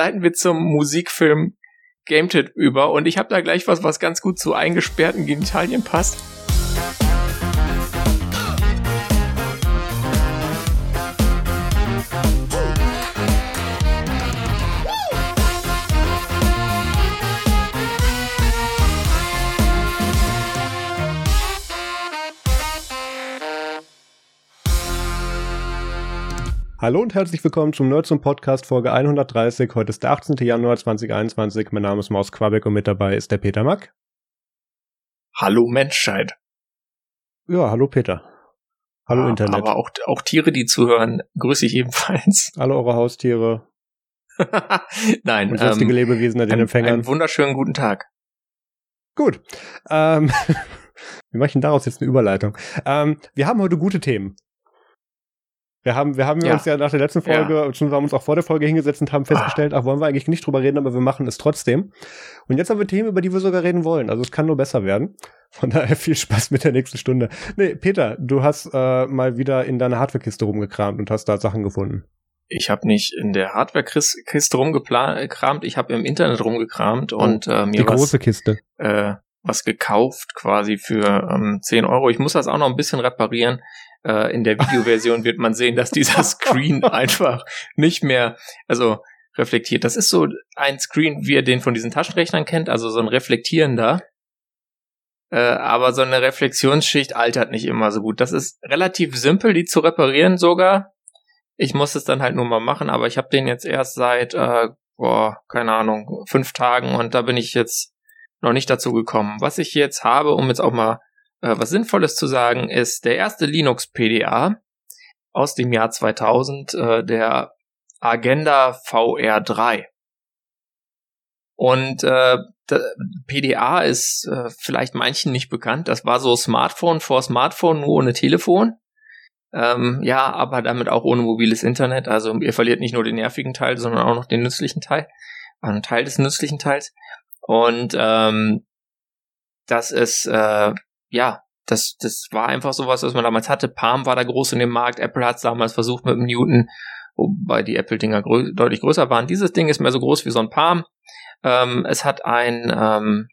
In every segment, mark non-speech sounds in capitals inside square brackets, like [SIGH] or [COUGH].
leiten wir zum Musikfilm GameTip über und ich habe da gleich was, was ganz gut zu eingesperrten Genitalien passt. Hallo und herzlich willkommen zum Nerds und Podcast Folge 130. Heute ist der 18. Januar 2021. Mein Name ist Maus Quabeck und mit dabei ist der Peter Mack. Hallo Menschheit. Ja, hallo Peter. Hallo Ah, Internet. Aber auch, auch Tiere, die zuhören, grüße ich ebenfalls. [LAUGHS] Hallo eure Haustiere Nein, und sonstige ähm, Lebewesen an den einen, Empfängern. einen wunderschönen guten Tag. Gut. Ähm, [LAUGHS] wir machen daraus jetzt eine Überleitung. Ähm, wir haben heute gute Themen. Wir haben, wir haben Ja. uns ja nach der letzten Folge, beziehungsweise haben uns auch vor der Folge hingesetzt und haben festgestellt, ach, wollen wir eigentlich nicht drüber reden, aber wir machen es trotzdem. Und jetzt haben wir Themen, über die wir sogar reden wollen. Also es kann nur besser werden. Von daher [LAUGHS] viel Spaß mit der nächsten Stunde. Nee, Peter, du hast äh, mal wieder in deiner Hardware-Kiste rumgekramt und hast da Sachen gefunden. Ich habe nicht in der Hardware-Kiste rumgekramt, ich habe im Internet rumgekramt und äh, Die mir was, große Kiste. äh, was gekauft quasi für ähm, 10 Euro. Ich muss das auch noch ein bisschen reparieren. Äh, in der Videoversion wird man sehen, dass dieser Screen [LAUGHS] einfach nicht mehr, also reflektiert. Das ist so ein Screen, wie ihr den von diesen Taschenrechnern kennt, also so ein reflektierender. Äh, aber so eine Reflexionsschicht altert nicht immer so gut. Das ist relativ simpel, die zu reparieren sogar. Ich muss es dann halt nur mal machen, aber ich habe den jetzt erst seit, äh, boah, keine Ahnung, fünf Tagen und da bin ich jetzt noch nicht dazu gekommen. Was ich jetzt habe, um jetzt auch mal äh, was Sinnvolles zu sagen, ist der erste Linux PDA aus dem Jahr 2000, äh, der Agenda VR3. Und äh, PDA ist äh, vielleicht manchen nicht bekannt. Das war so Smartphone vor Smartphone, nur ohne Telefon. Ähm, ja, aber damit auch ohne mobiles Internet. Also ihr verliert nicht nur den nervigen Teil, sondern auch noch den nützlichen Teil. Einen Teil des nützlichen Teils. Und ähm, das ist, äh, ja, das, das war einfach sowas, was man damals hatte. Palm war da groß in dem Markt. Apple hat es damals versucht mit dem Newton, wobei die Apple-Dinger grö deutlich größer waren. Dieses Ding ist mehr so groß wie so ein Palm. Ähm, es hat ein, ähm,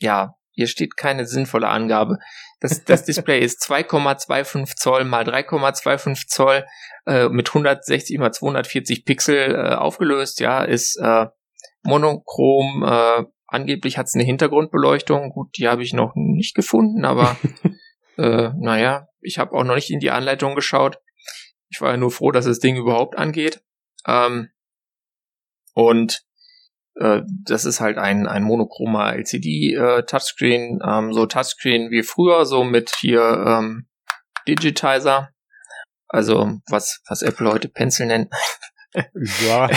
ja, hier steht keine sinnvolle Angabe. Das, das [LAUGHS] Display ist 2,25 Zoll mal 3,25 Zoll äh, mit 160 mal 240 Pixel äh, aufgelöst. Ja, ist äh, monochrom. Äh, angeblich hat es eine Hintergrundbeleuchtung. Gut, die habe ich noch nicht gefunden, aber [LAUGHS] äh, naja, ich habe auch noch nicht in die Anleitung geschaut. Ich war ja nur froh, dass das Ding überhaupt angeht. Ähm, und äh, das ist halt ein, ein monochromer LCD-Touchscreen, ähm, so Touchscreen wie früher, so mit hier ähm, Digitizer. Also was, was Apple heute Pencil nennt. [LAUGHS] Ja,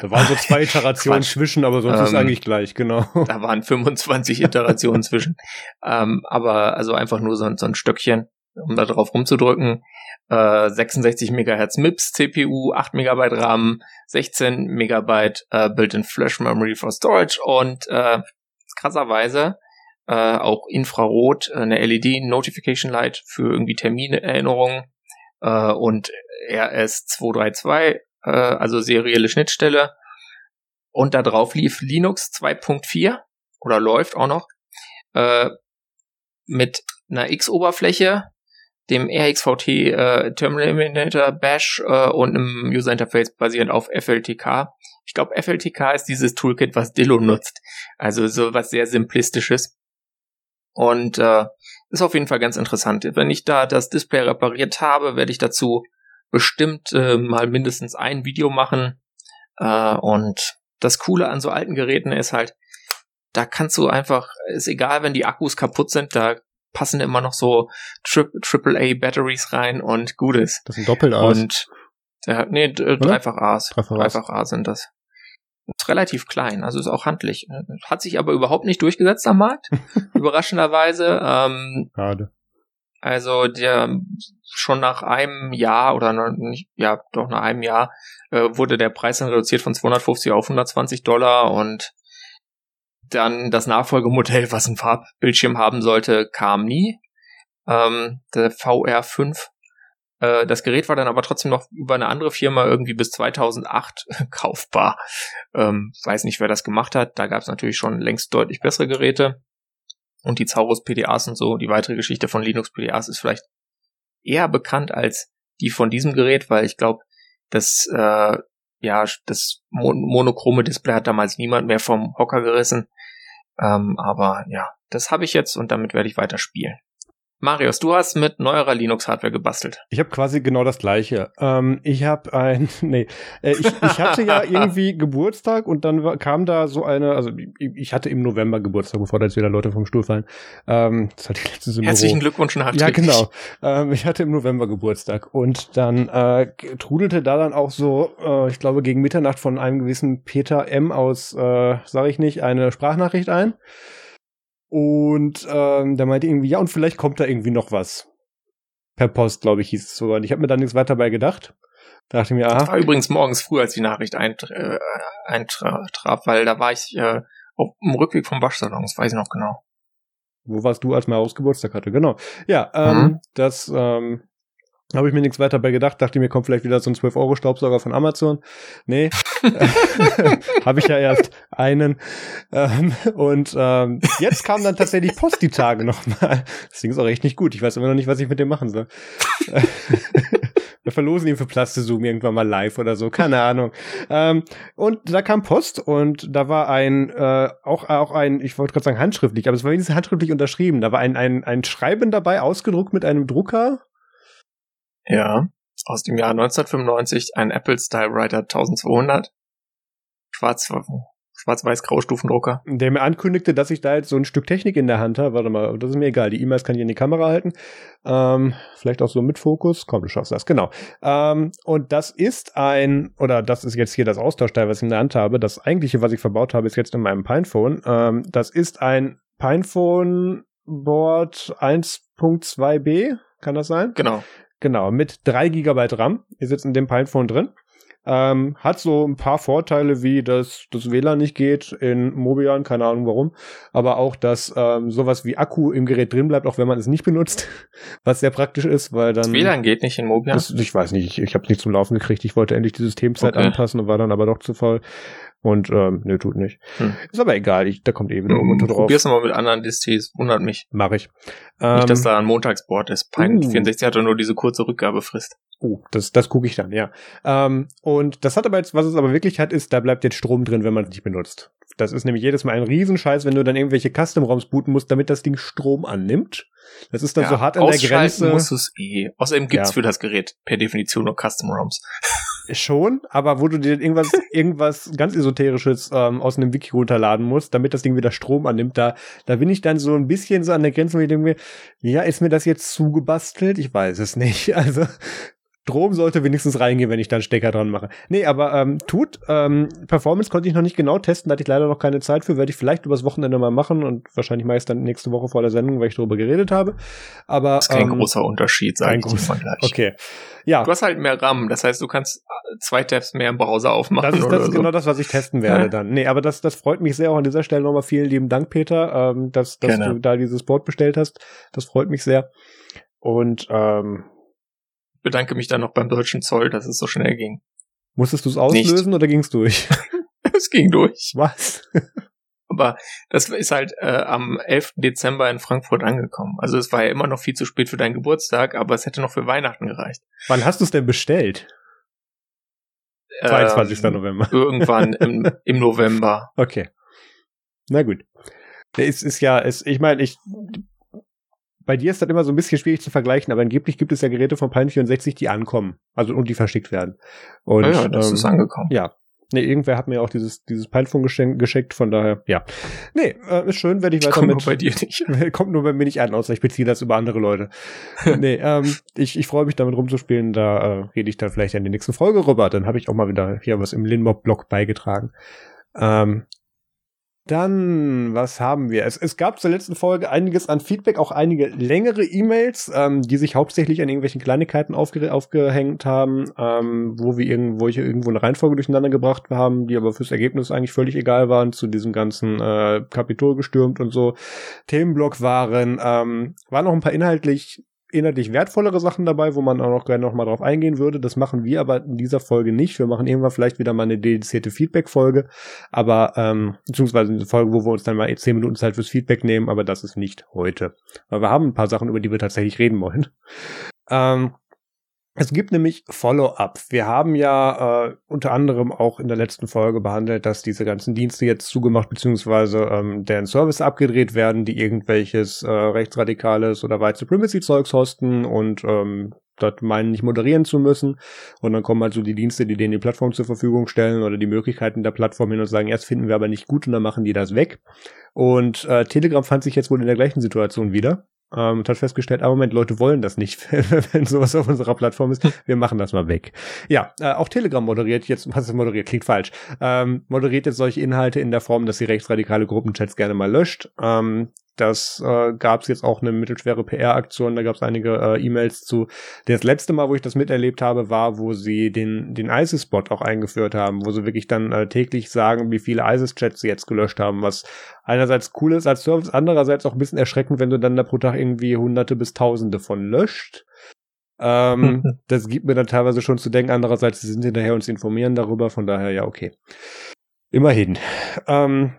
da waren so zwei [LAUGHS] Iterationen zwischen, aber sonst ist Ähm, eigentlich gleich, genau. Da waren 25 Iterationen zwischen. Ähm, aber also einfach nur so, ein- so ein Stöckchen, um da drauf rumzudrücken. Äh, 66 Megahertz MIPS CPU, 8 Megabyte RAM, 16 Megabyte äh, Built-in Flash Memory for Storage und äh, krasserweise äh, auch Infrarot, äh, eine LED Notification Light für irgendwie Terminerinnerungen äh, und RS232, äh, also serielle Schnittstelle. Und da drauf lief Linux 2.4 oder läuft auch noch äh, mit einer X-Oberfläche, dem RxVT äh, Terminator Bash äh, und einem User Interface basierend auf FLTK. Ich glaube, FLTK ist dieses Toolkit, was Dillo nutzt. Also so was sehr simplistisches. Und äh, ist auf jeden Fall ganz interessant. Wenn ich da das Display repariert habe, werde ich dazu bestimmt äh, mal mindestens ein Video machen. Äh, und das Coole an so alten Geräten ist halt, da kannst du einfach, ist egal, wenn die Akkus kaputt sind, da passen immer noch so Tri AAA Batteries rein und gut ist. Das ein Doppel-A's. Und äh, nee, d- dreifach A's. Dreifach A's. Dreifach A sind das. Ist relativ klein, also ist auch handlich. Hat sich aber überhaupt nicht durchgesetzt am Markt. [LAUGHS] Überraschenderweise. Ähm, Schade. Also der schon nach einem Jahr oder nicht, ja, doch nach einem Jahr äh, wurde der Preis dann reduziert von 250 auf 120 Dollar und dann das Nachfolgemodell, was ein Farbbildschirm haben sollte, kam nie. Ähm, der VR5 Äh, das Gerät war dann aber trotzdem noch über eine andere Firma irgendwie bis 2008 [LAUGHS] kaufbar. Ähm, weiß nicht, wer das gemacht hat. Da gab es natürlich schon längst deutlich bessere Geräte. Und die Zaurus PDAs und so, die weitere Geschichte von Linux PDAs ist vielleicht eher bekannt als die von diesem Gerät, weil ich glaube, das, äh, ja, das monochrome Display hat damals niemand mehr vom Hocker gerissen. Ähm, aber ja, das habe ich jetzt und damit werde ich weiter spielen. Marius, du hast mit neuerer Linux-Hardware gebastelt. Ich habe quasi genau das gleiche. Ähm, ich habe ein, [LAUGHS] nee, äh, ich, ich hatte ja [LAUGHS] irgendwie Geburtstag und dann war, kam da so eine, also ich, ich, hatte im November Geburtstag, bevor da jetzt wieder Leute vom Stuhl fallen. Ähm, das hat die letzte Symbol. Herzlichen Glückwunsch nachträglich. Ja, genau. Ähm, ich hatte im November Geburtstag und dann äh, trudelte da dann auch so, äh, ich glaube gegen Mitternacht von einem gewissen Peter M. aus, äh, sage ich nicht, eine Sprachnachricht ein. Und ähm, der meinte irgendwie, ja, und vielleicht kommt da irgendwie noch was. Per Post, glaube ich, hieß es sogar. Und ich habe mir da nichts weiter bei gedacht. Da dachte ich mir, aha. War übrigens morgens früh, als die Nachricht eintraf, äh, eintraf weil da war ich äh, auf dem Rückweg vom Waschsalon, das weiß ich noch genau. Wo warst du, als Maus Geburtstag hatte? Genau. Ja, ähm, mhm. das ähm, habe ich mir nichts weiter bei gedacht, dachte mir, kommt vielleicht wieder so ein 12-Euro-Staubsauger von Amazon. Nee, [LAUGHS] [LAUGHS] habe ich ja erst einen. Ähm, und ähm, jetzt kam dann tatsächlich Post die Tage nochmal. Das Ding ist auch echt nicht gut. Ich weiß immer noch nicht, was ich mit dem machen soll. [LAUGHS] Wir verlosen ihn für Plastezoom irgendwann mal live oder so, keine Ahnung. Ähm, und da kam Post und da war ein, äh, auch, auch ein, ich wollte gerade sagen handschriftlich, aber es war wenigstens handschriftlich unterschrieben. Da war ein, ein, ein Schreiben dabei, ausgedruckt mit einem Drucker ja, aus dem Jahr 1995 ein Apple Stylewriter 1200. Schwarz, Schwarz-Weiß-Graustufendrucker. Der mir ankündigte, dass ich da jetzt so ein Stück Technik in der Hand habe. Warte mal, das ist mir egal. Die E-Mails kann ich in die Kamera halten. Ähm, vielleicht auch so mit Fokus. Komm, du schaffst das. Genau. Ähm, und das ist ein, oder das ist jetzt hier das Austauschteil, was ich in der Hand habe. Das eigentliche, was ich verbaut habe, ist jetzt in meinem Pinephone. Ähm, das ist ein Pinephone Board 1.2b. Kann das sein? Genau. Genau, mit drei Gigabyte RAM. Ihr sitzt in dem Pinephone drin. Ähm, hat so ein paar Vorteile, wie dass das WLAN nicht geht in Mobian, keine Ahnung warum, aber auch, dass ähm, sowas wie Akku im Gerät drin bleibt, auch wenn man es nicht benutzt, [LAUGHS] was sehr praktisch ist, weil dann... Das WLAN geht nicht in Mobian? Das, ich weiß nicht, ich, ich habe es nicht zum Laufen gekriegt, ich wollte endlich die Systemzeit okay. anpassen und war dann aber doch zu voll. Und ähm, nö, tut nicht. Hm. Ist aber egal, ich, da kommt eh wieder hm, Ubuntu drauf. Probier's mal mit anderen Distis, wundert mich. Mach ich. Nicht, dass ähm, da ein Montagsboard ist. Pine uh. 64 hat doch nur diese kurze Rückgabefrist. Oh, das, das gucke ich dann, ja. Ähm, und das hat aber jetzt, was es aber wirklich hat, ist, da bleibt jetzt Strom drin, wenn man es nicht benutzt. Das ist nämlich jedes Mal ein Riesenscheiß, wenn du dann irgendwelche Custom-ROMs booten musst, damit das Ding Strom annimmt. Das ist dann ja, so hart an der Grenze. muss es eh. Außerdem gibt's ja. für das Gerät per Definition nur Custom-ROMs. Schon, aber wo du dir irgendwas, [LAUGHS] irgendwas ganz Esoterisches ähm, aus einem Wiki runterladen musst, damit das Ding wieder Strom annimmt, da, da bin ich dann so ein bisschen so an der Grenze, wo ich denke mir, ja, ist mir das jetzt zugebastelt? Ich weiß es nicht. [LAUGHS] Also Strom sollte wenigstens reingehen, wenn ich dann Stecker dran mache. Nee, aber ähm, tut. Ähm, Performance konnte ich noch nicht genau testen, da hatte ich leider noch keine Zeit für, werde ich vielleicht übers Wochenende mal machen und wahrscheinlich meist dann nächste Woche vor der Sendung, weil ich darüber geredet habe. Aber das ist kein ähm, großer Unterschied, sage ich großer, Vergleich. Okay. Ja. Du hast halt mehr RAM, das heißt, du kannst zwei Tabs mehr im Browser aufmachen. Das ist, das ist so. genau das, was ich testen werde ja. dann. Nee, aber das, das freut mich sehr auch an dieser Stelle nochmal vielen lieben Dank, Peter, ähm, dass, dass du da dieses Board bestellt hast. Das freut mich sehr. Und ähm, bedanke mich dann noch beim deutschen Zoll, dass es so schnell ging. Musstest du es auslösen Nicht. oder ging es durch? [LAUGHS] es ging durch. Was? Aber das ist halt äh, am 11. Dezember in Frankfurt angekommen. Also es war ja immer noch viel zu spät für deinen Geburtstag, aber es hätte noch für Weihnachten gereicht. Wann hast du es denn bestellt? 22. Ähm, November. [LAUGHS] Irgendwann im, im November. Okay. Na gut. Es ist ja, es, ich meine, ich bei dir ist das immer so ein bisschen schwierig zu vergleichen, aber angeblich gibt es ja Geräte von Pine 64, die ankommen, also und die verschickt werden. Und, ja, das ähm, ist angekommen. Ja. Nee, irgendwer hat mir auch dieses, dieses Pinephone geschenkt, geschickt, von daher, ja. Nee, äh, ist schön, werde ich weiter. Kommt nur bei dir nicht. [LAUGHS] kommt nur bei mir nicht an, außer ich beziehe das über andere Leute. [LAUGHS] nee, ähm, ich, ich freue mich damit rumzuspielen, da äh, rede ich dann vielleicht in der nächsten Folge rüber, dann habe ich auch mal wieder hier was im Linmob-Blog beigetragen. Ähm, dann, was haben wir? Es, es gab zur letzten Folge einiges an Feedback, auch einige längere E-Mails, ähm, die sich hauptsächlich an irgendwelchen Kleinigkeiten aufge aufgehängt haben, ähm, wo wir irgendwo ich irgendwo eine Reihenfolge durcheinander gebracht haben, die aber fürs Ergebnis eigentlich völlig egal waren, zu diesem ganzen äh, Kapitol gestürmt und so Themenblock waren. Ähm, waren noch ein paar inhaltlich inhaltlich wertvollere Sachen dabei, wo man auch noch gerne noch mal drauf eingehen würde. Das machen wir aber in dieser Folge nicht. Wir machen irgendwann vielleicht wieder mal eine dedizierte Feedback-Folge, aber ähm, beziehungsweise eine Folge, wo wir uns dann mal zehn Minuten Zeit fürs Feedback nehmen, aber das ist nicht heute. Weil wir haben ein paar Sachen, über die wir tatsächlich reden wollen. Ähm, es gibt nämlich Follow-up. Wir haben ja äh, unter anderem auch in der letzten Folge behandelt, dass diese ganzen Dienste jetzt zugemacht bzw. Ähm, deren Service abgedreht werden, die irgendwelches äh, rechtsradikales oder White Supremacy-Zeugs hosten und ähm, das meinen nicht moderieren zu müssen. Und dann kommen halt so die Dienste, die denen die Plattform zur Verfügung stellen oder die Möglichkeiten der Plattform hin und sagen, erst finden wir aber nicht gut und dann machen die das weg. Und äh, Telegram fand sich jetzt wohl in der gleichen Situation wieder ähm, und hat festgestellt, ah Moment, Leute wollen das nicht, [LAUGHS] wenn sowas auf unserer Plattform ist. Wir machen das mal weg. Ja, äh, auch Telegram moderiert jetzt, was ist moderiert, klingt falsch, ähm, moderiert jetzt solche Inhalte in der Form, dass sie rechtsradikale Gruppenchats gerne mal löscht. Ähm, das äh, gab es jetzt auch eine mittelschwere PR-Aktion, da gab es einige äh, E-Mails zu. Das letzte Mal, wo ich das miterlebt habe, war, wo sie den, den ISIS-Bot auch eingeführt haben, wo sie wirklich dann äh, täglich sagen, wie viele ISIS-Chats sie jetzt gelöscht haben, was einerseits cool ist als Service, andererseits auch ein bisschen erschreckend, wenn du dann da pro Tag irgendwie hunderte bis tausende von löscht. Ähm, [LAUGHS] das gibt mir dann teilweise schon zu denken, andererseits, sie sind hinterher uns informieren darüber, von daher ja, okay. Immerhin. Ähm,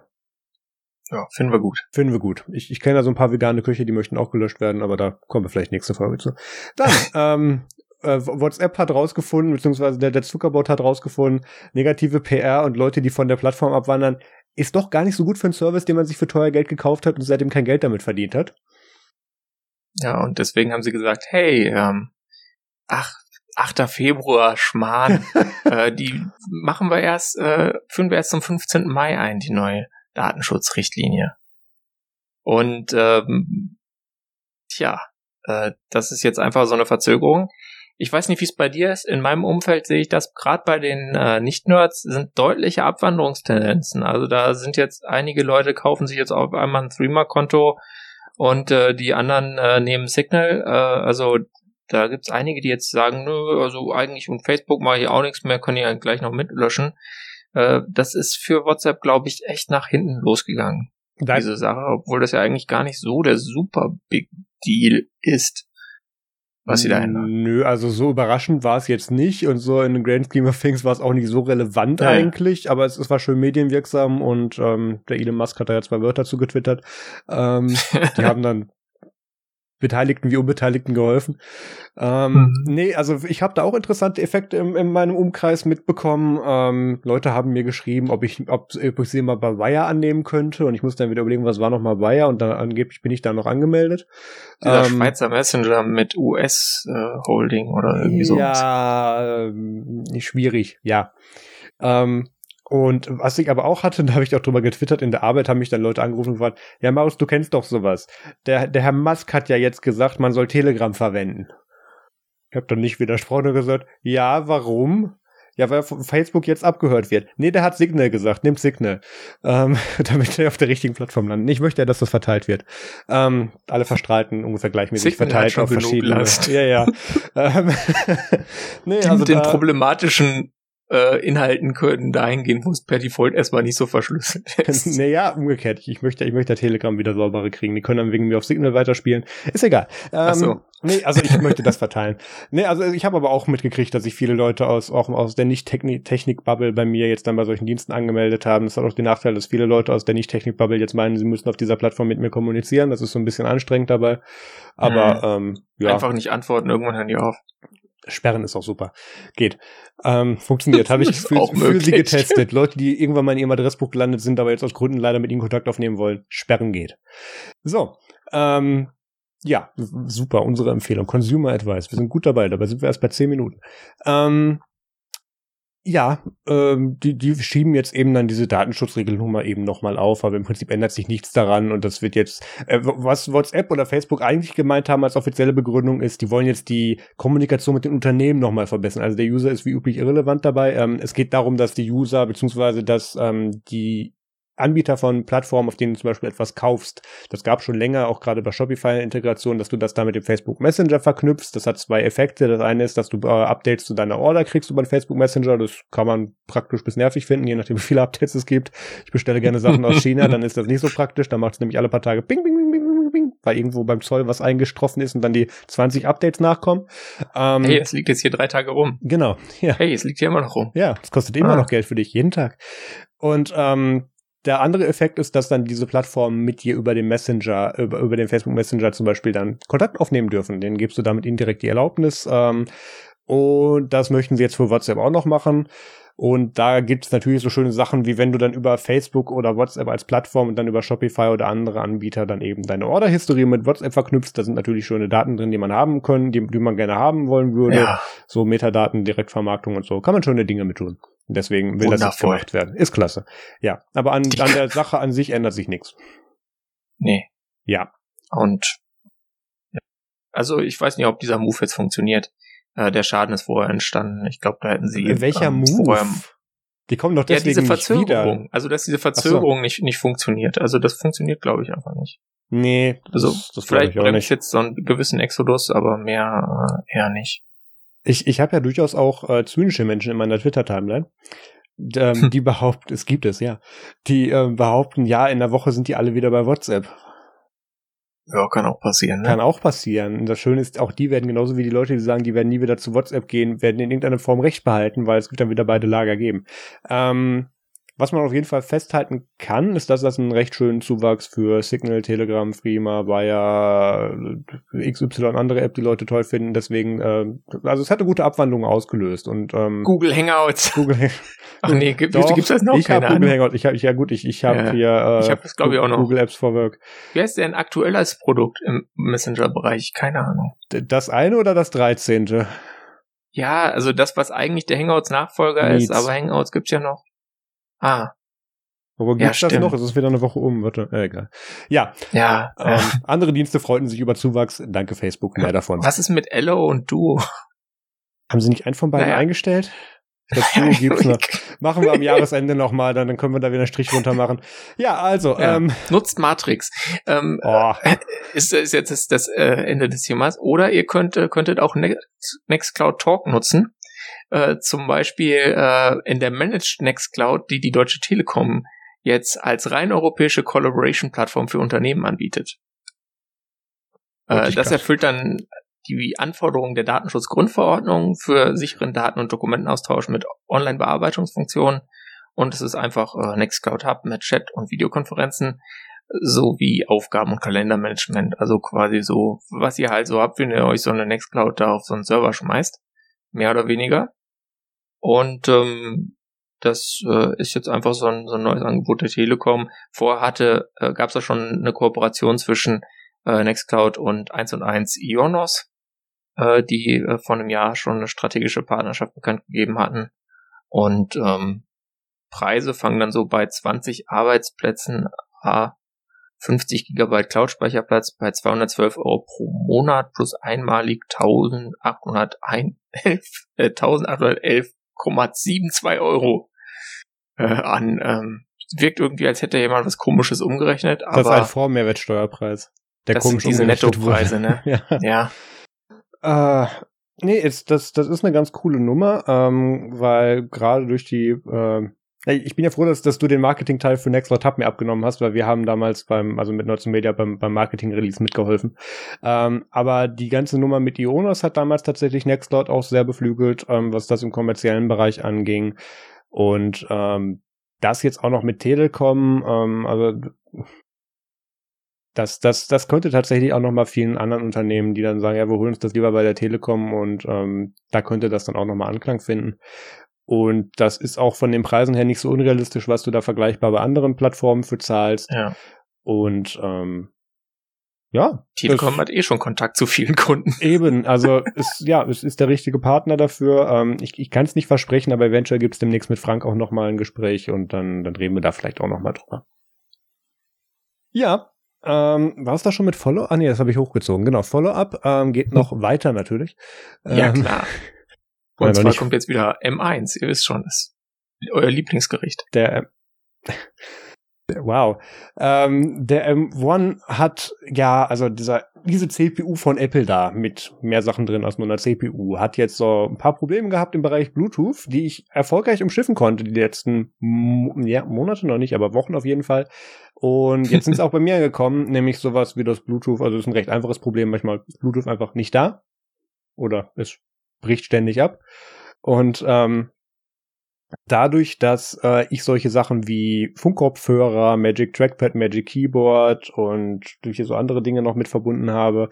ja, finden wir gut. Finden wir gut. Ich, ich kenne da so ein paar vegane Köche, die möchten auch gelöscht werden, aber da kommen wir vielleicht nächste Folge zu. Dann, [LAUGHS] ähm, äh, WhatsApp hat rausgefunden, beziehungsweise der, der Zuckerbot hat rausgefunden, negative PR und Leute, die von der Plattform abwandern, ist doch gar nicht so gut für einen Service, den man sich für teuer Geld gekauft hat und seitdem kein Geld damit verdient hat. Ja, und deswegen haben sie gesagt, hey, ähm, ach, 8. Februar, Schmarrn, [LAUGHS] äh, die machen wir erst, äh, führen wir erst zum 15. Mai ein, die neue Datenschutzrichtlinie. Und ähm, tja, äh, das ist jetzt einfach so eine Verzögerung. Ich weiß nicht, wie es bei dir ist. In meinem Umfeld sehe ich das gerade bei den äh, Nicht-Nerds sind deutliche Abwanderungstendenzen. Also da sind jetzt einige Leute kaufen sich jetzt auf einmal ein Threema-Konto und äh, die anderen äh, nehmen Signal. Äh, also da gibt's einige, die jetzt sagen, nö, also eigentlich und Facebook mache ich auch nichts mehr, können ja gleich noch mitlöschen. Äh, das ist für WhatsApp, glaube ich, echt nach hinten losgegangen. Dein diese Sache, obwohl das ja eigentlich gar nicht so der super Big Deal ist, was sie da ändern. Nö, also so überraschend war es jetzt nicht und so in the Grand Scheme of Things war es auch nicht so relevant ja, eigentlich, aber es, es, war schön medienwirksam und ähm, der Elon Musk hat da ja zwei Wörter zu getwittert. Ähm, [LAUGHS] die haben dann Beteiligten wie Unbeteiligten geholfen. Ähm, mhm. Nee, also ich habe da auch interessante Effekte in, in meinem Umkreis mitbekommen. Ähm, Leute haben mir geschrieben, ob ich, ob, ob ich sie mal bei Wire annehmen könnte und ich muss dann wieder überlegen, was war noch mal Wire und dann angeblich bin ich da noch angemeldet. Dieser ähm, Schweizer Messenger mit US-Holding äh, oder irgendwie so. Ja, äh, schwierig, ja. Ähm, und was ich aber auch hatte, [LAUGHS] da habe ich auch drüber getwittert, in der Arbeit haben mich dann Leute angerufen und gefragt, ja Maus, du kennst doch sowas. Der, der Herr Musk hat ja jetzt gesagt, man soll Telegram verwenden. Ich habe dann nicht widersprochen und gesagt, ja, warum? Ja, weil Facebook jetzt abgehört wird. Nee, der hat Signal gesagt, nimmt Signal. Ähm, [LAUGHS] damit er auf der richtigen Plattform landet. Ich möchte ja, dass das verteilt wird. Ähm, alle Verstrahlten ungefähr gleichmäßig Signal verteilt auf verschiedene. Last. Ja, ja. [LAUGHS] ähm, nee, Die also mit den problematischen äh, Inhalten können dahingehen, wo es per Default erstmal nicht so verschlüsselt [LAUGHS] ist. naja, umgekehrt. Ich möchte, ich möchte Telegram wieder sauberer kriegen. Die können dann wegen mir auf Signal weiterspielen. Ist egal. Ähm, Ach so. Nee, also ich möchte das verteilen. Nee, also ich habe aber auch mitgekriegt, dass sich viele Leute aus, auch aus der Nicht-Technik-Bubble bei mir jetzt dann bei solchen Diensten angemeldet haben. Das hat auch den Nachteil, dass viele Leute aus der Nicht-Technik-Bubble jetzt meinen, sie müssen auf dieser Plattform mit mir kommunizieren. Das ist so ein bisschen anstrengend dabei. Aber mhm. ähm, ja. Einfach nicht antworten, irgendwann hören die auf. Sperren ist auch super. Geht. Ähm, funktioniert. Habe ich [LAUGHS] für, für sie getestet. [LAUGHS] Leute, die irgendwann mal in ihrem Adressbuch gelandet sind, aber jetzt aus Gründen leider mit ihnen Kontakt aufnehmen wollen. Sperren geht. So. Ähm, ja, super. Unsere Empfehlung. Consumer Advice. Wir sind gut dabei. Dabei sind wir erst bei zehn Minuten. Ähm, ja, ähm, die, die schieben jetzt eben dann diese Datenschutzregelung mal eben nochmal auf, aber im Prinzip ändert sich nichts daran und das wird jetzt, äh, was WhatsApp oder Facebook eigentlich gemeint haben als offizielle Begründung ist, die wollen jetzt die Kommunikation mit den Unternehmen nochmal verbessern. Also der User ist wie üblich irrelevant dabei. Ähm, es geht darum, dass die User beziehungsweise dass ähm, die Anbieter von Plattformen, auf denen du zum Beispiel etwas kaufst. Das gab schon länger, auch gerade bei Shopify-Integration, dass du das da mit dem Facebook Messenger verknüpfst. Das hat zwei Effekte. Das eine ist, dass du äh, Updates zu deiner Order kriegst über den Facebook Messenger. Das kann man praktisch bis nervig finden, je nachdem, [LAUGHS] wie viele Updates es gibt. Ich bestelle gerne Sachen aus China, dann ist das nicht so praktisch. Dann macht es nämlich alle paar Tage ping, ping, ping, ping, ping, weil irgendwo beim Zoll was eingestroffen ist und dann die 20 Updates nachkommen. Ähm, hey, es liegt jetzt hier drei Tage rum. Genau, ja. Hey, es liegt hier immer noch rum. Ja, es kostet immer ah. noch Geld für dich, jeden Tag. Und ähm, der andere Effekt ist, dass dann diese Plattformen mit dir über den Messenger, über, über den Facebook Messenger zum Beispiel dann Kontakt aufnehmen dürfen. Den gibst du damit indirekt die Erlaubnis. Ähm, und das möchten sie jetzt für WhatsApp auch noch machen. Und da gibt es natürlich so schöne Sachen, wie wenn du dann über Facebook oder WhatsApp als Plattform und dann über Shopify oder andere Anbieter dann eben deine Order-Historie mit WhatsApp verknüpfst. Da sind natürlich schöne Daten drin, die man haben können, die, die man gerne haben wollen würde. Ja. So Metadaten, Direktvermarktung und so. Kann man schöne Dinge mit tun. Deswegen will Wundervoll. das jetzt gemacht werden. Ist klasse. Ja. Aber an, an der [LAUGHS] Sache an sich ändert sich nichts. Nee. Ja. Und also ich weiß nicht, ob dieser Move jetzt funktioniert. Äh, der Schaden ist vorher entstanden. Ich glaube, da hätten sie. Äh, welcher ähm, Move? Vorher, die kommen doch deswegen ja, diese Verzögerung. Also, dass diese Verzögerung so. nicht, nicht funktioniert. Also, das funktioniert, glaube ich, einfach nicht. Nee, also, das, vielleicht bremst jetzt so einen gewissen Exodus, aber mehr äh, eher nicht. Ich, ich habe ja durchaus auch äh, zynische Menschen in meiner Twitter-Timeline, ähm, hm. die behaupten, es gibt es, ja, die äh, behaupten, ja, in der Woche sind die alle wieder bei WhatsApp. Ja, kann auch passieren. Ne? Kann auch passieren. Und das Schöne ist, auch die werden genauso wie die Leute, die sagen, die werden nie wieder zu WhatsApp gehen, werden in irgendeiner Form Recht behalten, weil es wird dann wieder beide Lager geben. Ähm, was man auf jeden Fall festhalten kann, ist, dass das einen recht schönen Zuwachs für Signal, Telegram, Freema, Bayer, XY andere App, die Leute toll finden. Deswegen, äh, also es hat eine gute Abwandlung ausgelöst und ähm, Google Hangouts. Google Ach [LAUGHS] nee, gibt es das noch? Ich habe Google Hangouts. Ich habe, ja gut, ich, ich habe ja, hier äh, ich hab das, ich, auch noch. Google Apps for Work. Wie heißt denn aktuell als Produkt im Messenger-Bereich? Keine Ahnung. Das eine oder das dreizehnte? Ja, also das, was eigentlich der Hangouts-Nachfolger ist, aber Hangouts gibt's ja noch. Ah. Gibt's ja, das noch? Es ist wieder eine Woche um, warte, äh, egal. Ja. Ja. Ähm, [LAUGHS] andere Dienste freuten sich über Zuwachs. Danke Facebook, mehr davon. Was ist mit Ello und Duo? Haben sie nicht einen von beiden naja. eingestellt? Das [LAUGHS] Duo gibt's noch. Machen wir am Jahresende nochmal, dann, dann können wir da wieder einen Strich runter machen. Ja, also. Ja, ähm, nutzt Matrix. Ähm, oh. ist, ist jetzt das, das äh, Ende des Themas. Oder ihr könnt, könntet auch Nextcloud Talk nutzen äh, zum Beispiel äh, in der Managed Nextcloud, die die Deutsche Telekom jetzt als rein europäische Collaboration-Plattform für Unternehmen anbietet. Äh, das erfüllt dann die Anforderungen der Datenschutzgrundverordnung für sicheren Daten- und Dokumentenaustausch mit Online-Bearbeitungsfunktionen und es ist einfach äh, Nextcloud Hub mit Chat und Videokonferenzen sowie Aufgaben- und Kalendermanagement. Also quasi so, was ihr halt so habt, wenn ihr euch so eine Nextcloud da auf so einen Server schmeißt. Mehr oder weniger. Und ähm, das äh, ist jetzt einfach so ein, so ein neues Angebot der Telekom. Vorher hatte, äh, gab es da schon eine Kooperation zwischen äh, Nextcloud und 1 und 1 Ionos, äh, die äh, vor einem Jahr schon eine strategische Partnerschaft bekannt gegeben hatten. Und ähm, Preise fangen dann so bei 20 Arbeitsplätzen a 50 Gigabyte Cloud-Speicherplatz bei 212 Euro pro Monat plus einmalig 1811, [LAUGHS] äh, 1811 1,72 Euro äh, an. Ähm, wirkt irgendwie, als hätte jemand was Komisches umgerechnet. Aber das ist ein Vormehrwertsteuerpreis. Der das komisch sind diese Nettopreise, ne? [LAUGHS] ja. ja. Äh, nee, ist, das, das ist eine ganz coole Nummer, ähm, weil gerade durch die äh, ich bin ja froh, dass, dass du den Marketing-Teil für Nextcloud Hub mir abgenommen hast, weil wir haben damals beim, also mit Nutzen Media beim, beim Marketing-Release mitgeholfen. Ähm, aber die ganze Nummer mit Ionos hat damals tatsächlich Nextcloud auch sehr beflügelt, ähm, was das im kommerziellen Bereich anging. Und ähm, das jetzt auch noch mit Telekom, ähm, also das, das, das könnte tatsächlich auch noch mal vielen anderen Unternehmen, die dann sagen, ja, wir holen uns das lieber bei der Telekom und ähm, da könnte das dann auch noch mal Anklang finden. Und das ist auch von den Preisen her nicht so unrealistisch, was du da vergleichbar bei anderen Plattformen für zahlst. Ja. Und ähm, ja. Telekom hat eh schon Kontakt zu vielen Kunden. [LAUGHS] Eben, also es, ja, es ist der richtige Partner dafür. Ähm, ich ich kann es nicht versprechen, aber eventuell gibt es demnächst mit Frank auch nochmal ein Gespräch und dann, dann reden wir da vielleicht auch nochmal drüber. Ja, ähm, war es da schon mit Follow? Ah nee, das habe ich hochgezogen. Genau, Follow-up ähm, geht noch weiter natürlich. Ja, ähm, klar. [LAUGHS] Und ja, zwar kommt jetzt wieder M1, ihr wisst schon, das ist euer Lieblingsgericht. Der, [LAUGHS] wow. Ähm, der M1 hat ja, also dieser, diese CPU von Apple da mit mehr Sachen drin als nur einer CPU hat jetzt so ein paar Probleme gehabt im Bereich Bluetooth, die ich erfolgreich umschiffen konnte die letzten ja, Monate noch nicht, aber Wochen auf jeden Fall. Und jetzt sind es [LAUGHS] auch bei mir angekommen, nämlich sowas wie das Bluetooth. Also es ist ein recht einfaches Problem. Manchmal ist Bluetooth einfach nicht da. Oder es bricht ständig ab. Und ähm, dadurch, dass äh, ich solche Sachen wie Funkkopfhörer, Magic Trackpad, Magic Keyboard und durch so andere Dinge noch mit verbunden habe,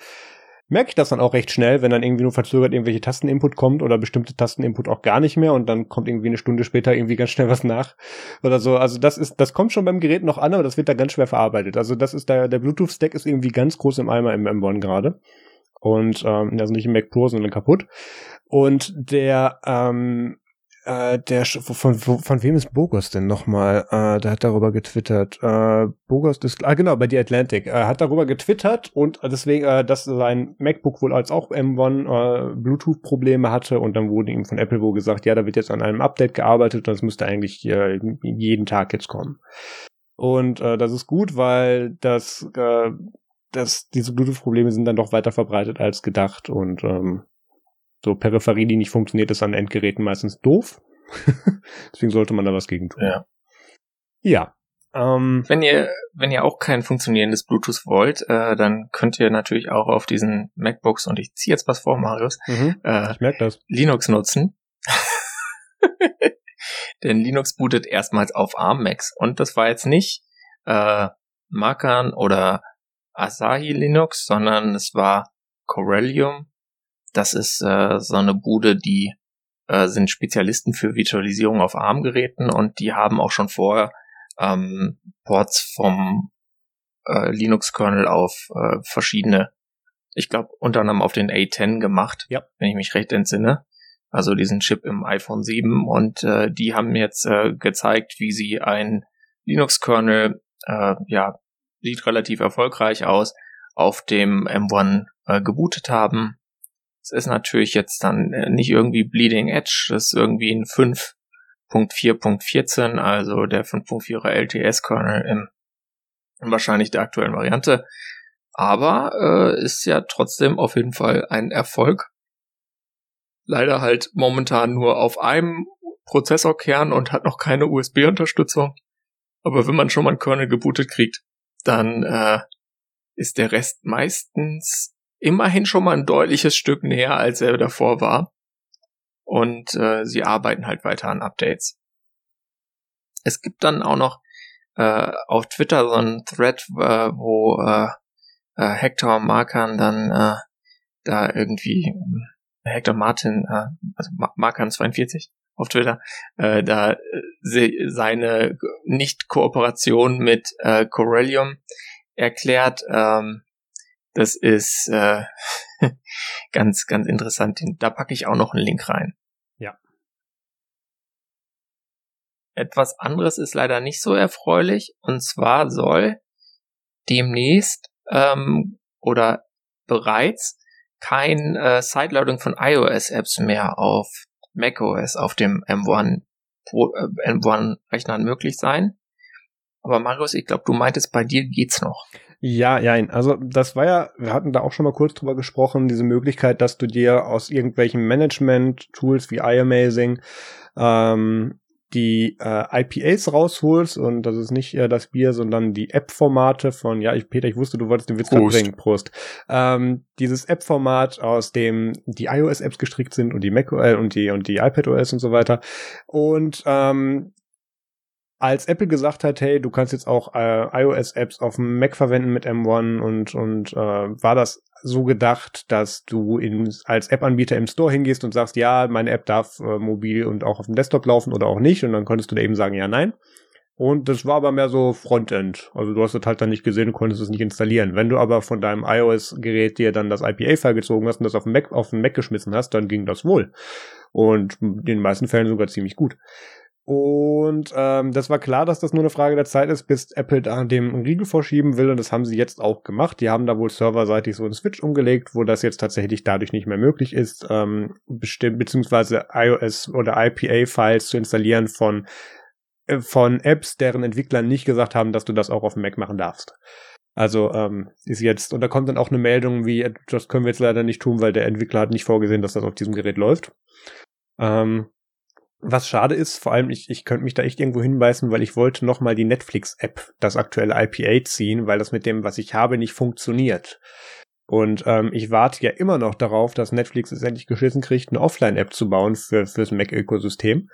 merke ich das dann auch recht schnell, wenn dann irgendwie nur verzögert irgendwelche Tasteninput kommt oder bestimmte Tasteninput auch gar nicht mehr und dann kommt irgendwie eine Stunde später irgendwie ganz schnell was nach oder so. Also das ist, das kommt schon beim Gerät noch an, aber das wird da ganz schwer verarbeitet. Also das ist da, der Bluetooth-Stack ist irgendwie ganz groß im Eimer im M1 gerade. Und ähm, also nicht im Mac Pro, sondern kaputt. Und der ähm, äh, der von, von, wem ist Bogos denn nochmal? Äh, der hat darüber getwittert. Äh, Bogos ist, ah genau, bei The Atlantic. Er hat darüber getwittert und deswegen, äh, dass sein MacBook wohl als auch M1 äh, Bluetooth-Probleme hatte und dann wurde ihm von Apple wohl gesagt, ja, da wird jetzt an einem Update gearbeitet und das müsste eigentlich äh, jeden Tag jetzt kommen. Und äh, das ist gut, weil das, äh, das diese Bluetooth-Probleme sind dann doch weiter verbreitet als gedacht und ähm, so Peripherie, die nicht funktioniert, ist an Endgeräten meistens doof. [LAUGHS] Deswegen sollte man da was gegen tun. Ja. Ja. Ähm, wenn ihr, wenn ihr auch kein funktionierendes Bluetooth wollt, äh, dann könnt ihr natürlich auch auf diesen MacBooks, und ich ziehe jetzt was vor, Marius, mhm, äh, ich merk das. Linux nutzen. [LAUGHS] Denn Linux bootet erstmals auf ARM Macs. Und das war jetzt nicht äh, Macan oder Asahi Linux, sondern es war Corellium das ist äh, so eine Bude, die äh, sind Spezialisten für Virtualisierung auf ARM-Geräten und die haben auch schon vorher ähm, Ports vom äh, Linux-Kernel auf äh, verschiedene, ich glaube unter anderem auf den A10 gemacht, ja. wenn ich mich recht entsinne. Also diesen Chip im iPhone 7 und äh, die haben jetzt äh, gezeigt, wie sie ein Linux-Kernel, äh, ja, sieht relativ erfolgreich aus, auf dem M1 äh, gebootet haben es ist natürlich jetzt dann äh, nicht irgendwie Bleeding Edge, das ist irgendwie ein 5.4.14, also der 5.4er LTS-Kernel im, wahrscheinlich der aktuellen Variante. Aber äh, ist ja trotzdem auf jeden Fall ein Erfolg. Leider halt momentan nur auf einem Prozessorkern und hat noch keine USB-Unterstützung. Aber wenn man schon mal einen Kernel gebootet kriegt, dann äh, ist der Rest meistens immerhin schon mal ein deutliches Stück näher, als er davor war. Und äh, sie arbeiten halt weiter an Updates. Es gibt dann auch noch äh, auf Twitter so einen Thread, äh, wo äh, äh, Hector Markan dann äh, da irgendwie äh, Hector Martin, äh, also Markan 42 auf Twitter, äh, da äh, seine Nicht-Kooperation mit äh, Corellium erklärt. Ähm, das ist äh, [LAUGHS] ganz, ganz interessant. Da packe ich auch noch einen Link rein. Ja. Etwas anderes ist leider nicht so erfreulich. Und zwar soll demnächst ähm, oder bereits kein äh, Sideloading von iOS-Apps mehr auf macOS auf dem M1 äh, M1-Rechnern möglich sein. Aber Marius, ich glaube, du meintest, bei dir geht's noch. Ja, ja, also das war ja, wir hatten da auch schon mal kurz drüber gesprochen, diese Möglichkeit, dass du dir aus irgendwelchen Management-Tools wie iAmazing ähm, die äh, IPAs rausholst und das ist nicht äh, das Bier, sondern die App-Formate von, ja, ich, Peter, ich wusste, du wolltest den Witz bringen, Prost. Ähm, dieses App-Format, aus dem die iOS-Apps gestrickt sind und die Mac äh, und die und die iPadOS und so weiter. Und ähm, als Apple gesagt hat, hey, du kannst jetzt auch äh, iOS-Apps auf dem Mac verwenden mit M1 und, und äh, war das so gedacht, dass du in, als App-Anbieter im Store hingehst und sagst, ja, meine App darf äh, mobil und auch auf dem Desktop laufen oder auch nicht und dann konntest du da eben sagen, ja, nein. Und das war aber mehr so Frontend. Also du hast es halt dann nicht gesehen und konntest es nicht installieren. Wenn du aber von deinem iOS-Gerät dir dann das IPA-File gezogen hast und das auf den Mac, auf den Mac geschmissen hast, dann ging das wohl. Und in den meisten Fällen sogar ziemlich gut. Und ähm, das war klar, dass das nur eine Frage der Zeit ist, bis Apple da dem Riegel vorschieben will. Und das haben sie jetzt auch gemacht. Die haben da wohl serverseitig so einen Switch umgelegt, wo das jetzt tatsächlich dadurch nicht mehr möglich ist, ähm, bestimmt beziehungsweise iOS oder IPA-Files zu installieren von äh, von Apps, deren Entwickler nicht gesagt haben, dass du das auch auf dem Mac machen darfst. Also ähm, ist jetzt, und da kommt dann auch eine Meldung wie, das können wir jetzt leider nicht tun, weil der Entwickler hat nicht vorgesehen, dass das auf diesem Gerät läuft. Ähm, Was schade ist, vor allem ich, ich könnte mich da echt irgendwo hinbeißen, weil ich wollte noch mal die Netflix-App, das aktuelle IPA ziehen, weil das mit dem, was ich habe, nicht funktioniert. Und ähm, ich warte ja immer noch darauf, dass Netflix es endlich geschissen kriegt, eine Offline-App zu bauen für fürs Mac-Ökosystem.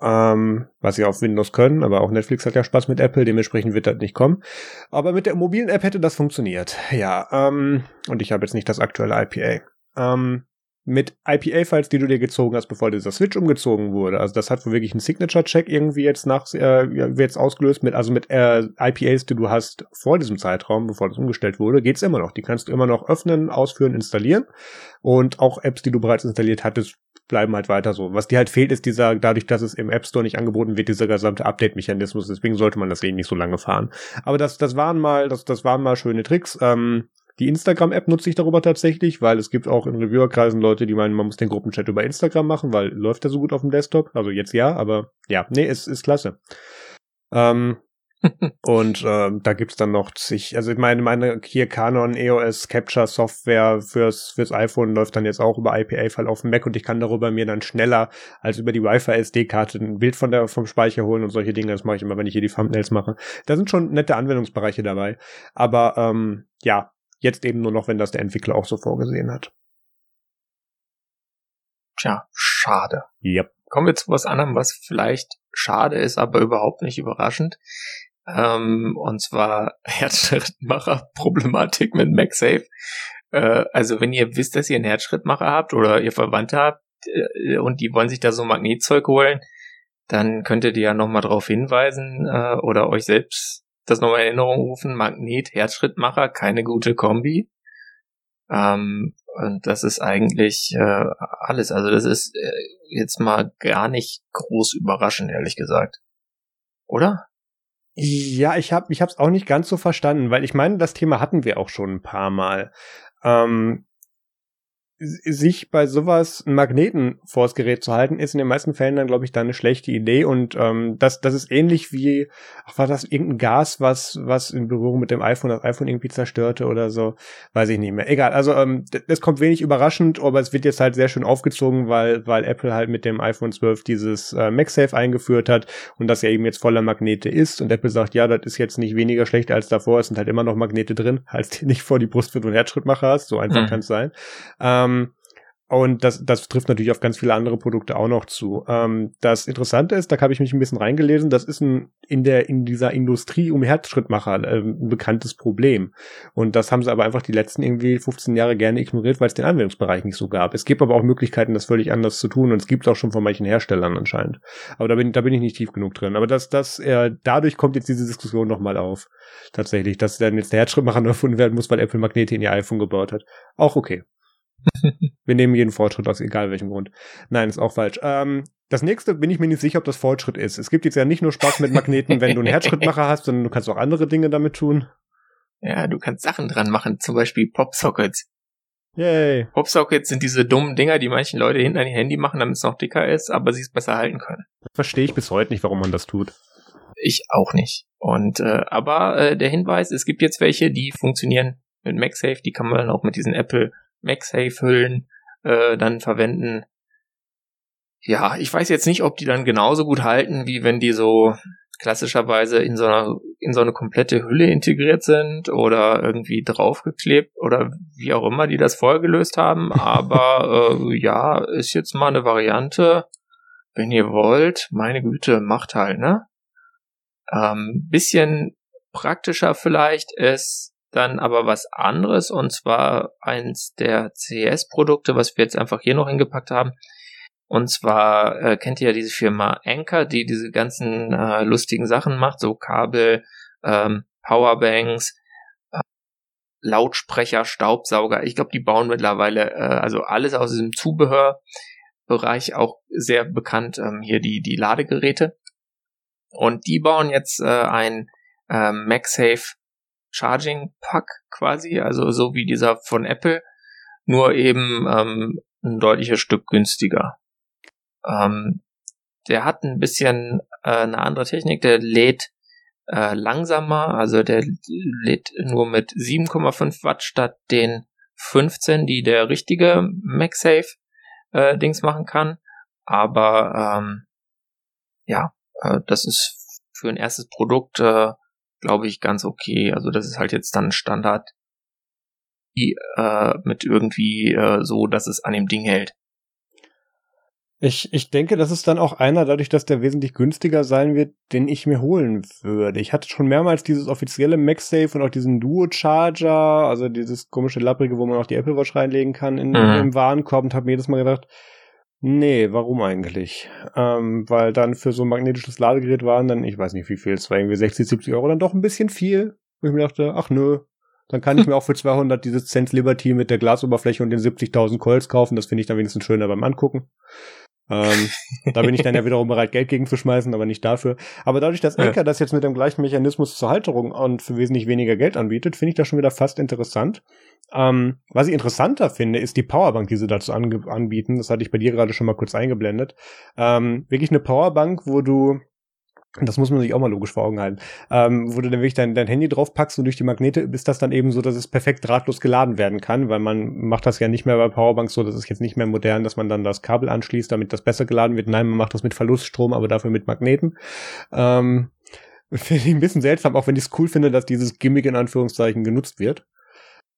Ähm, was sie auf Windows können, aber auch Netflix hat ja Spaß mit Apple, dementsprechend wird das nicht kommen. Aber mit der mobilen App hätte das funktioniert. Ja, ähm, und ich habe jetzt nicht das aktuelle IPA. Ähm, mit IPA-Files, die du dir gezogen hast, bevor dieser Switch umgezogen wurde. Also das hat wohl wirklich einen Signature-Check irgendwie jetzt nach äh, jetzt ausgelöst mit also mit äh, IPAs, die du hast vor diesem Zeitraum, bevor das umgestellt wurde, geht's immer noch. Die kannst du immer noch öffnen, ausführen, installieren und auch Apps, die du bereits installiert hattest, bleiben halt weiter so. Was dir halt fehlt, ist dieser, dadurch, dass es im App Store nicht angeboten wird, dieser gesamte Update-Mechanismus. Deswegen sollte man das eben nicht so lange fahren. Aber das, das waren mal, das, das waren mal schöne Tricks. Ähm, die Instagram-App nutze ich darüber tatsächlich, weil es gibt auch in Reviewerkreisen Leute, die meinen, man muss den Gruppenchat über Instagram machen, weil läuft ja so gut auf dem Desktop. Also jetzt ja, aber ja, nee, ist, ist klasse. Ähm, [LAUGHS] und ähm, da gibt's dann noch zig, also ich meine, meine hier Canon EOS Capture Software fürs, fürs iPhone läuft dann jetzt auch über IPA-File auf dem Mac und ich kann darüber mir dann schneller als über die Wi-Fi SD-Karte ein Bild von der, vom Speicher holen und solche Dinge. Das mache ich immer, wenn ich hier die Thumbnails mache. Da sind schon nette Anwendungsbereiche dabei. Aber ähm, ja, Jetzt eben nur noch, wenn das der Entwickler auch so vorgesehen hat. Tja, schade. Yep. Kommen wir zu was anderem, was vielleicht schade ist, aber überhaupt nicht überraschend. Ähm, und zwar [LAUGHS] Herzschrittmacher-Problematik mit MagSafe. Äh, also wenn ihr wisst, dass ihr einen Herzschrittmacher habt oder ihr Verwandte habt äh, und die wollen sich da so Magnetzeug holen, dann könntet ihr ja nochmal darauf hinweisen äh, oder euch selbst das nochmal in Erinnerung rufen, Magnet, Herzschrittmacher, keine gute Kombi. Ähm, und das ist eigentlich äh, alles. Also das ist äh, jetzt mal gar nicht groß überraschend, ehrlich gesagt. Oder? Ja, ich habe ich hab's auch nicht ganz so verstanden, weil ich meine, das Thema hatten wir auch schon ein paar Mal. Ähm, sich bei sowas einen Magneten vors Gerät zu halten, ist in den meisten Fällen dann, glaube ich, da eine schlechte Idee. Und ähm, das, das ist ähnlich wie, ach, war das irgendein Gas, was, was in Berührung mit dem iPhone das iPhone irgendwie zerstörte oder so? Weiß ich nicht mehr. Egal, also ähm, das kommt wenig überraschend, aber es wird jetzt halt sehr schön aufgezogen, weil, weil Apple halt mit dem iPhone 12 dieses äh, MagSafe eingeführt hat und das ja eben jetzt voller Magnete ist. Und Apple sagt, ja, das ist jetzt nicht weniger schlecht als davor, es sind halt immer noch Magnete drin, [LAUGHS] halt nicht vor die Brust, wenn du einen Herzschrittmacher hast, so einfach mhm. kann es sein. Ähm, und das, das trifft natürlich auf ganz viele andere Produkte auch noch zu. Ähm, das Interessante ist, da habe ich mich ein bisschen reingelesen, das ist ein, in der in dieser Industrie um Herzschrittmacher äh, ein bekanntes Problem. Und das haben sie aber einfach die letzten irgendwie 15 Jahre gerne ignoriert, weil es den Anwendungsbereich nicht so gab. Es gibt aber auch Möglichkeiten, das völlig anders zu tun und es gibt auch schon von manchen Herstellern anscheinend. Aber da bin, da bin ich nicht tief genug drin. Aber das, das, äh, dadurch kommt jetzt diese Diskussion nochmal auf. Tatsächlich, dass dann jetzt der Herzschrittmacher [LAUGHS] erfunden werden muss, weil Apple Magnete in ihr iPhone gebaut hat. Auch okay. [LAUGHS] Wir nehmen jeden Fortschritt aus egal welchem Grund. Nein, ist auch falsch. Ähm, das nächste bin ich mir nicht sicher, ob das Fortschritt ist. Es gibt jetzt ja nicht nur Spaß mit Magneten, wenn du einen Herzschrittmacher hast, sondern du kannst auch andere Dinge damit tun. Ja, du kannst Sachen dran machen, zum Beispiel Popsockets. Yay. Popsockets sind diese dummen Dinger, die manchen Leute hinter ihr Handy machen, damit es noch dicker ist, aber sie es besser halten können. Verstehe ich bis heute nicht, warum man das tut. Ich auch nicht. Und äh, aber äh, der Hinweis, es gibt jetzt welche, die funktionieren mit MagSafe, die kann man dann auch mit diesen Apple MagSafe-Hüllen äh, dann verwenden. Ja, ich weiß jetzt nicht, ob die dann genauso gut halten, wie wenn die so klassischerweise in so einer in so eine komplette Hülle integriert sind oder irgendwie draufgeklebt oder wie auch immer die das vorher gelöst haben. [LAUGHS] Aber äh, ja, ist jetzt mal eine Variante. Wenn ihr wollt, meine Güte, macht halt, ne? Ähm, bisschen praktischer vielleicht ist dann aber was anderes und zwar eins der CES-Produkte, was wir jetzt einfach hier noch hingepackt haben. Und zwar äh, kennt ihr ja diese Firma Anker, die diese ganzen äh, lustigen Sachen macht, so Kabel, ähm, Powerbanks, äh, Lautsprecher, Staubsauger. Ich glaube, die bauen mittlerweile äh, also alles aus diesem Zubehörbereich auch sehr bekannt. Ähm, hier die die Ladegeräte und die bauen jetzt äh, ein äh, MagSafe Charging Pack quasi, also so wie dieser von Apple, nur eben ähm, ein deutliches Stück günstiger. Ähm, der hat ein bisschen äh, eine andere Technik, der lädt äh, langsamer, also der lädt nur mit 7,5 Watt statt den 15, die der richtige MagSafe äh, Dings machen kann. Aber ähm, ja, äh, das ist für ein erstes Produkt, äh, glaube ich, ganz okay. Also das ist halt jetzt dann Standard die, äh, mit irgendwie äh, so, dass es an dem Ding hält. Ich, ich denke, das ist dann auch einer, dadurch, dass der wesentlich günstiger sein wird, den ich mir holen würde. Ich hatte schon mehrmals dieses offizielle MagSafe und auch diesen Duo-Charger, also dieses komische Lapprige, wo man auch die Apple Watch reinlegen kann in, mhm. im Warenkorb und habe mir jedes Mal gedacht, nee, warum eigentlich? Ähm, weil dann für so ein magnetisches Ladegerät waren dann, ich weiß nicht wie viel, es war irgendwie 60, 70 Euro dann doch ein bisschen viel. Wo ich mir dachte, ach nö, dann kann ich [LAUGHS] mir auch für 200 dieses Sense Liberty mit der Glasoberfläche und den 70.000 Coils kaufen. Das finde ich dann wenigstens schöner beim Angucken. Ähm, da bin ich dann ja [LAUGHS] wiederum bereit, Geld gegen zu schmeißen, aber nicht dafür. Aber dadurch, dass Anker ja. das jetzt mit dem gleichen Mechanismus zur Halterung und für wesentlich weniger Geld anbietet, finde ich das schon wieder fast interessant. Ähm, was ich interessanter finde, ist die Powerbank, die sie dazu anbieten. Das hatte ich bei dir gerade schon mal kurz eingeblendet. Ähm, wirklich eine Powerbank, wo du das muss man sich auch mal logisch vor Augen halten. Ähm, wo du dann wirklich dein, dein Handy draufpackst und durch die Magnete ist das dann eben so, dass es perfekt drahtlos geladen werden kann, weil man macht das ja nicht mehr bei Powerbanks so, das ist jetzt nicht mehr modern, dass man dann das Kabel anschließt, damit das besser geladen wird. Nein, man macht das mit Verluststrom, aber dafür mit Magneten. Ähm, [LAUGHS] Finde ich ein bisschen seltsam, auch wenn ich es cool finde, dass dieses Gimmick in Anführungszeichen genutzt wird.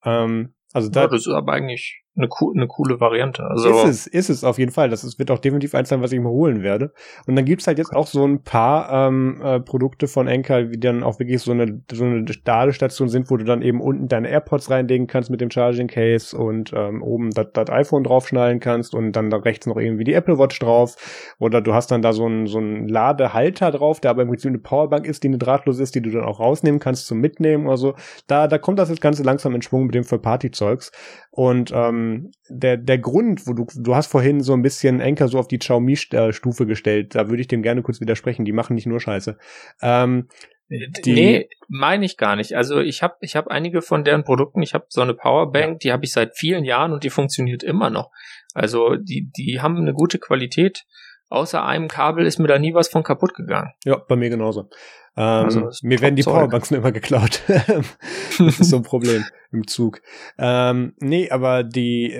Ähm, also da, ja, das ist aber eigentlich eine, eine coole Variante. Also ist es, ist es auf jeden Fall. Das ist, wird auch definitiv eins sein, was ich mir holen werde. Und dann gibt's halt jetzt auch so ein paar ähm, äh, Produkte von Enker, die dann auch wirklich so eine, so eine Ladestation sind, wo du dann eben unten deine AirPods reinlegen kannst mit dem Charging Case und ähm, oben das iPhone draufschnallen kannst und dann da rechts noch irgendwie die Apple Watch drauf. Oder du hast dann da so einen so einen Ladehalter drauf, der aber im Prinzip eine Powerbank ist, die eine drahtlos ist, die du dann auch rausnehmen kannst zum Mitnehmen oder so. Da, da kommt das jetzt Ganze langsam in Schwung mit dem für Partyzeugs. Und ähm, der, der Grund, wo du, du hast vorhin so ein bisschen Enker so auf die Xiaomi-Stufe gestellt, da würde ich dem gerne kurz widersprechen, die machen nicht nur Scheiße. Ähm, die nee, meine ich gar nicht. Also ich habe ich hab einige von deren Produkten, ich habe so eine Powerbank, ja. die habe ich seit vielen Jahren und die funktioniert immer noch. Also die, die haben eine gute Qualität außer einem Kabel ist mir da nie was von kaputt gegangen. Ja, bei mir genauso. Ähm, also mir werden die Powerbanks immer geklaut. [LAUGHS] das ist so ein Problem im Zug. Ähm, nee, aber die,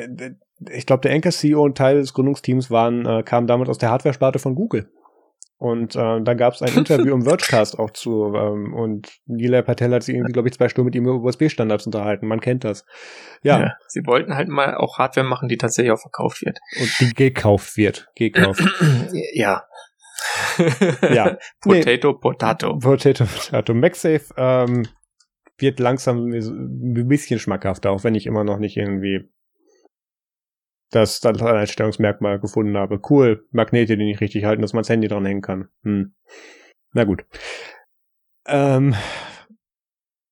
ich glaube, der Anchor-CEO und Teil des Gründungsteams waren, äh, kamen damals aus der Hardware-Sparte von Google. Und äh, da gab es ein Interview im Vergecast auch zu. Ähm, und Nilay Patel hat sich irgendwie, glaube ich, zwei Stunden mit ihm über USB-Standards unterhalten. Man kennt das. Ja. ja. Sie wollten halt mal auch Hardware machen, die tatsächlich auch verkauft wird. Und die gekauft wird. Gekauft. [CLEARS THROAT] ja. ja. [LAUGHS] Potato, nee. Potato. Potato, Potato. MagSafe ähm, wird langsam ein bisschen schmackhafter, auch wenn ich immer noch nicht irgendwie das dann ein Einstellungsmerkmal gefunden habe. Cool, Magnete, die nicht richtig halten, dass man das Handy dran hängen kann. Hm. Na gut. Ähm,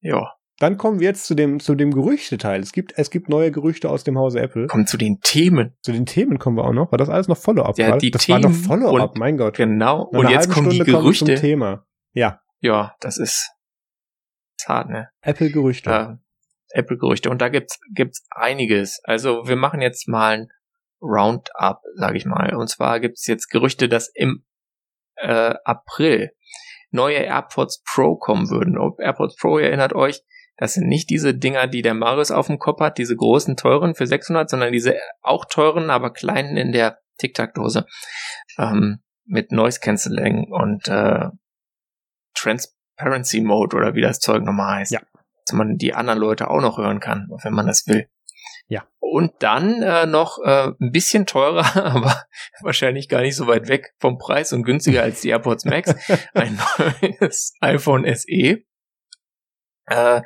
ja. Dann kommen wir jetzt zu dem, zu dem Gerüchteteil. Es gibt, es gibt neue Gerüchte aus dem Hause Apple. Kommen zu den Themen. Zu den Themen kommen wir auch noch. War das alles noch Follow-up? Ja, die das Themen war noch Follow-up, mein Gott. Genau. und jetzt kommen Stunde die Gerüchte. Zum Thema. Ja. Ja, das ist, ist hart, ne? Apple-Gerüchte. Apple-Gerüchte. Und da gibt's, gibt's einiges. Also wir machen jetzt mal ein Roundup, sage ich mal. Und zwar gibt's jetzt Gerüchte, dass im äh, April neue AirPods Pro kommen würden. Ob AirPods Pro erinnert euch, das sind nicht diese Dinger, die der Marius auf dem Kopf hat, diese großen teuren für 600, sondern diese auch teuren, aber kleinen in der Tic-Tac-Dose ähm, mit Noise Cancelling und äh, Transparency Mode oder wie das Zeug nochmal heißt. Ja dass man die anderen Leute auch noch hören kann, wenn man das will. Ja. Und dann äh, noch äh, ein bisschen teurer, [LAUGHS] aber wahrscheinlich gar nicht so weit weg vom Preis und günstiger als die AirPods Max, [LAUGHS] ein neues iPhone SE. Äh,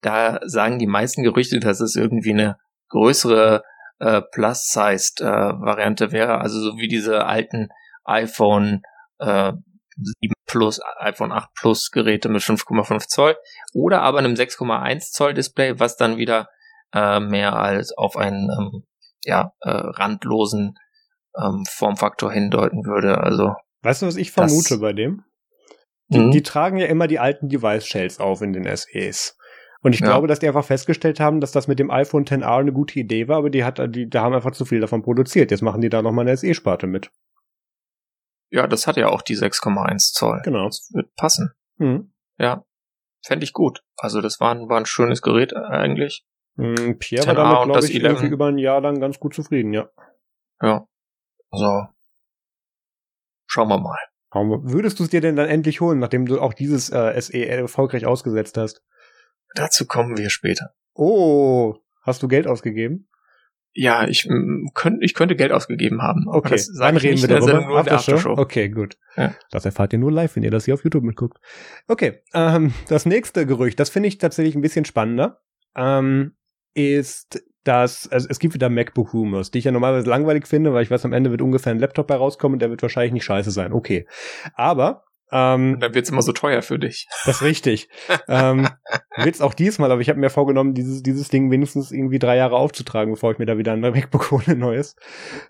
da sagen die meisten Gerüchte, dass es irgendwie eine größere äh, Plus-Sized äh, wäre, also so wie diese alten iPhone äh, 7 Plus, iPhone 8 Plus Geräte mit 5,5 Zoll oder aber einem 6,1 Zoll Display, was dann wieder äh, mehr als auf einen ähm, ja, äh, randlosen ähm, Formfaktor hindeuten würde. Also Weißt du, was ich vermute bei dem? Die, mhm. die, tragen ja immer die alten Device-Shells auf in den SEs. Und ich ja. glaube, dass die einfach festgestellt haben, dass das mit dem iPhone 10R eine gute Idee war, aber die hat, die, da haben einfach zu viel davon produziert. Jetzt machen die da nochmal eine SE-Sparte mit. Ja, das hat ja auch die 6,1 Zoll. Genau. Das wird passen. Mhm. Ja. Fände ich gut. Also das war ein, war ein schönes Gerät eigentlich. Mhm, Pierre war damit, glaube ich, 11. irgendwie über ein Jahr lang ganz gut zufrieden, ja. Ja. Also, schauen wir mal. Würdest du es dir denn dann endlich holen, nachdem du auch dieses äh, SE erfolgreich ausgesetzt hast? Dazu kommen wir später. Oh, hast du Geld ausgegeben? Ja, ich, könnt, ich könnte Geld ausgegeben haben. Okay, dann reden wir darüber. Nur der Aftershow. Okay, gut. Ja. Das erfahrt ihr nur live, wenn ihr das hier auf YouTube mitguckt. Okay, ähm, das nächste Gerücht, das finde ich tatsächlich ein bisschen spannender, ähm, ist dass also es gibt wieder MacBook Rumors, die ich ja normalerweise langweilig finde, weil ich weiß, am Ende wird ungefähr ein Laptop bei rauskommen und der wird wahrscheinlich nicht scheiße sein. Okay. Aber ähm, dann wird's immer so teuer für dich. Das ist richtig. ähm, wird's auch diesmal, aber ich habe mir vorgenommen, dieses, dieses Ding wenigstens irgendwie drei Jahre aufzutragen, bevor ich mir da wieder ein [LAUGHS] MacBook hole, neues.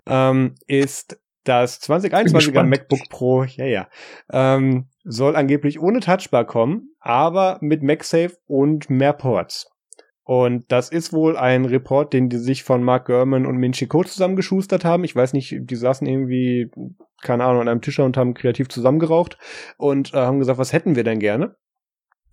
Ähm, ist das 2021er MacBook Pro, ja, ja, ähm, soll angeblich ohne Touchbar kommen, aber mit MagSafe und mehr Ports. Und das ist wohl ein Report, den die sich von Mark Gurman und Min Chico zusammengeschustert haben. Ich weiß nicht, die saßen irgendwie, keine Ahnung, an einem Tisch und haben kreativ zusammengeraucht und äh, haben gesagt, was hätten wir denn gerne?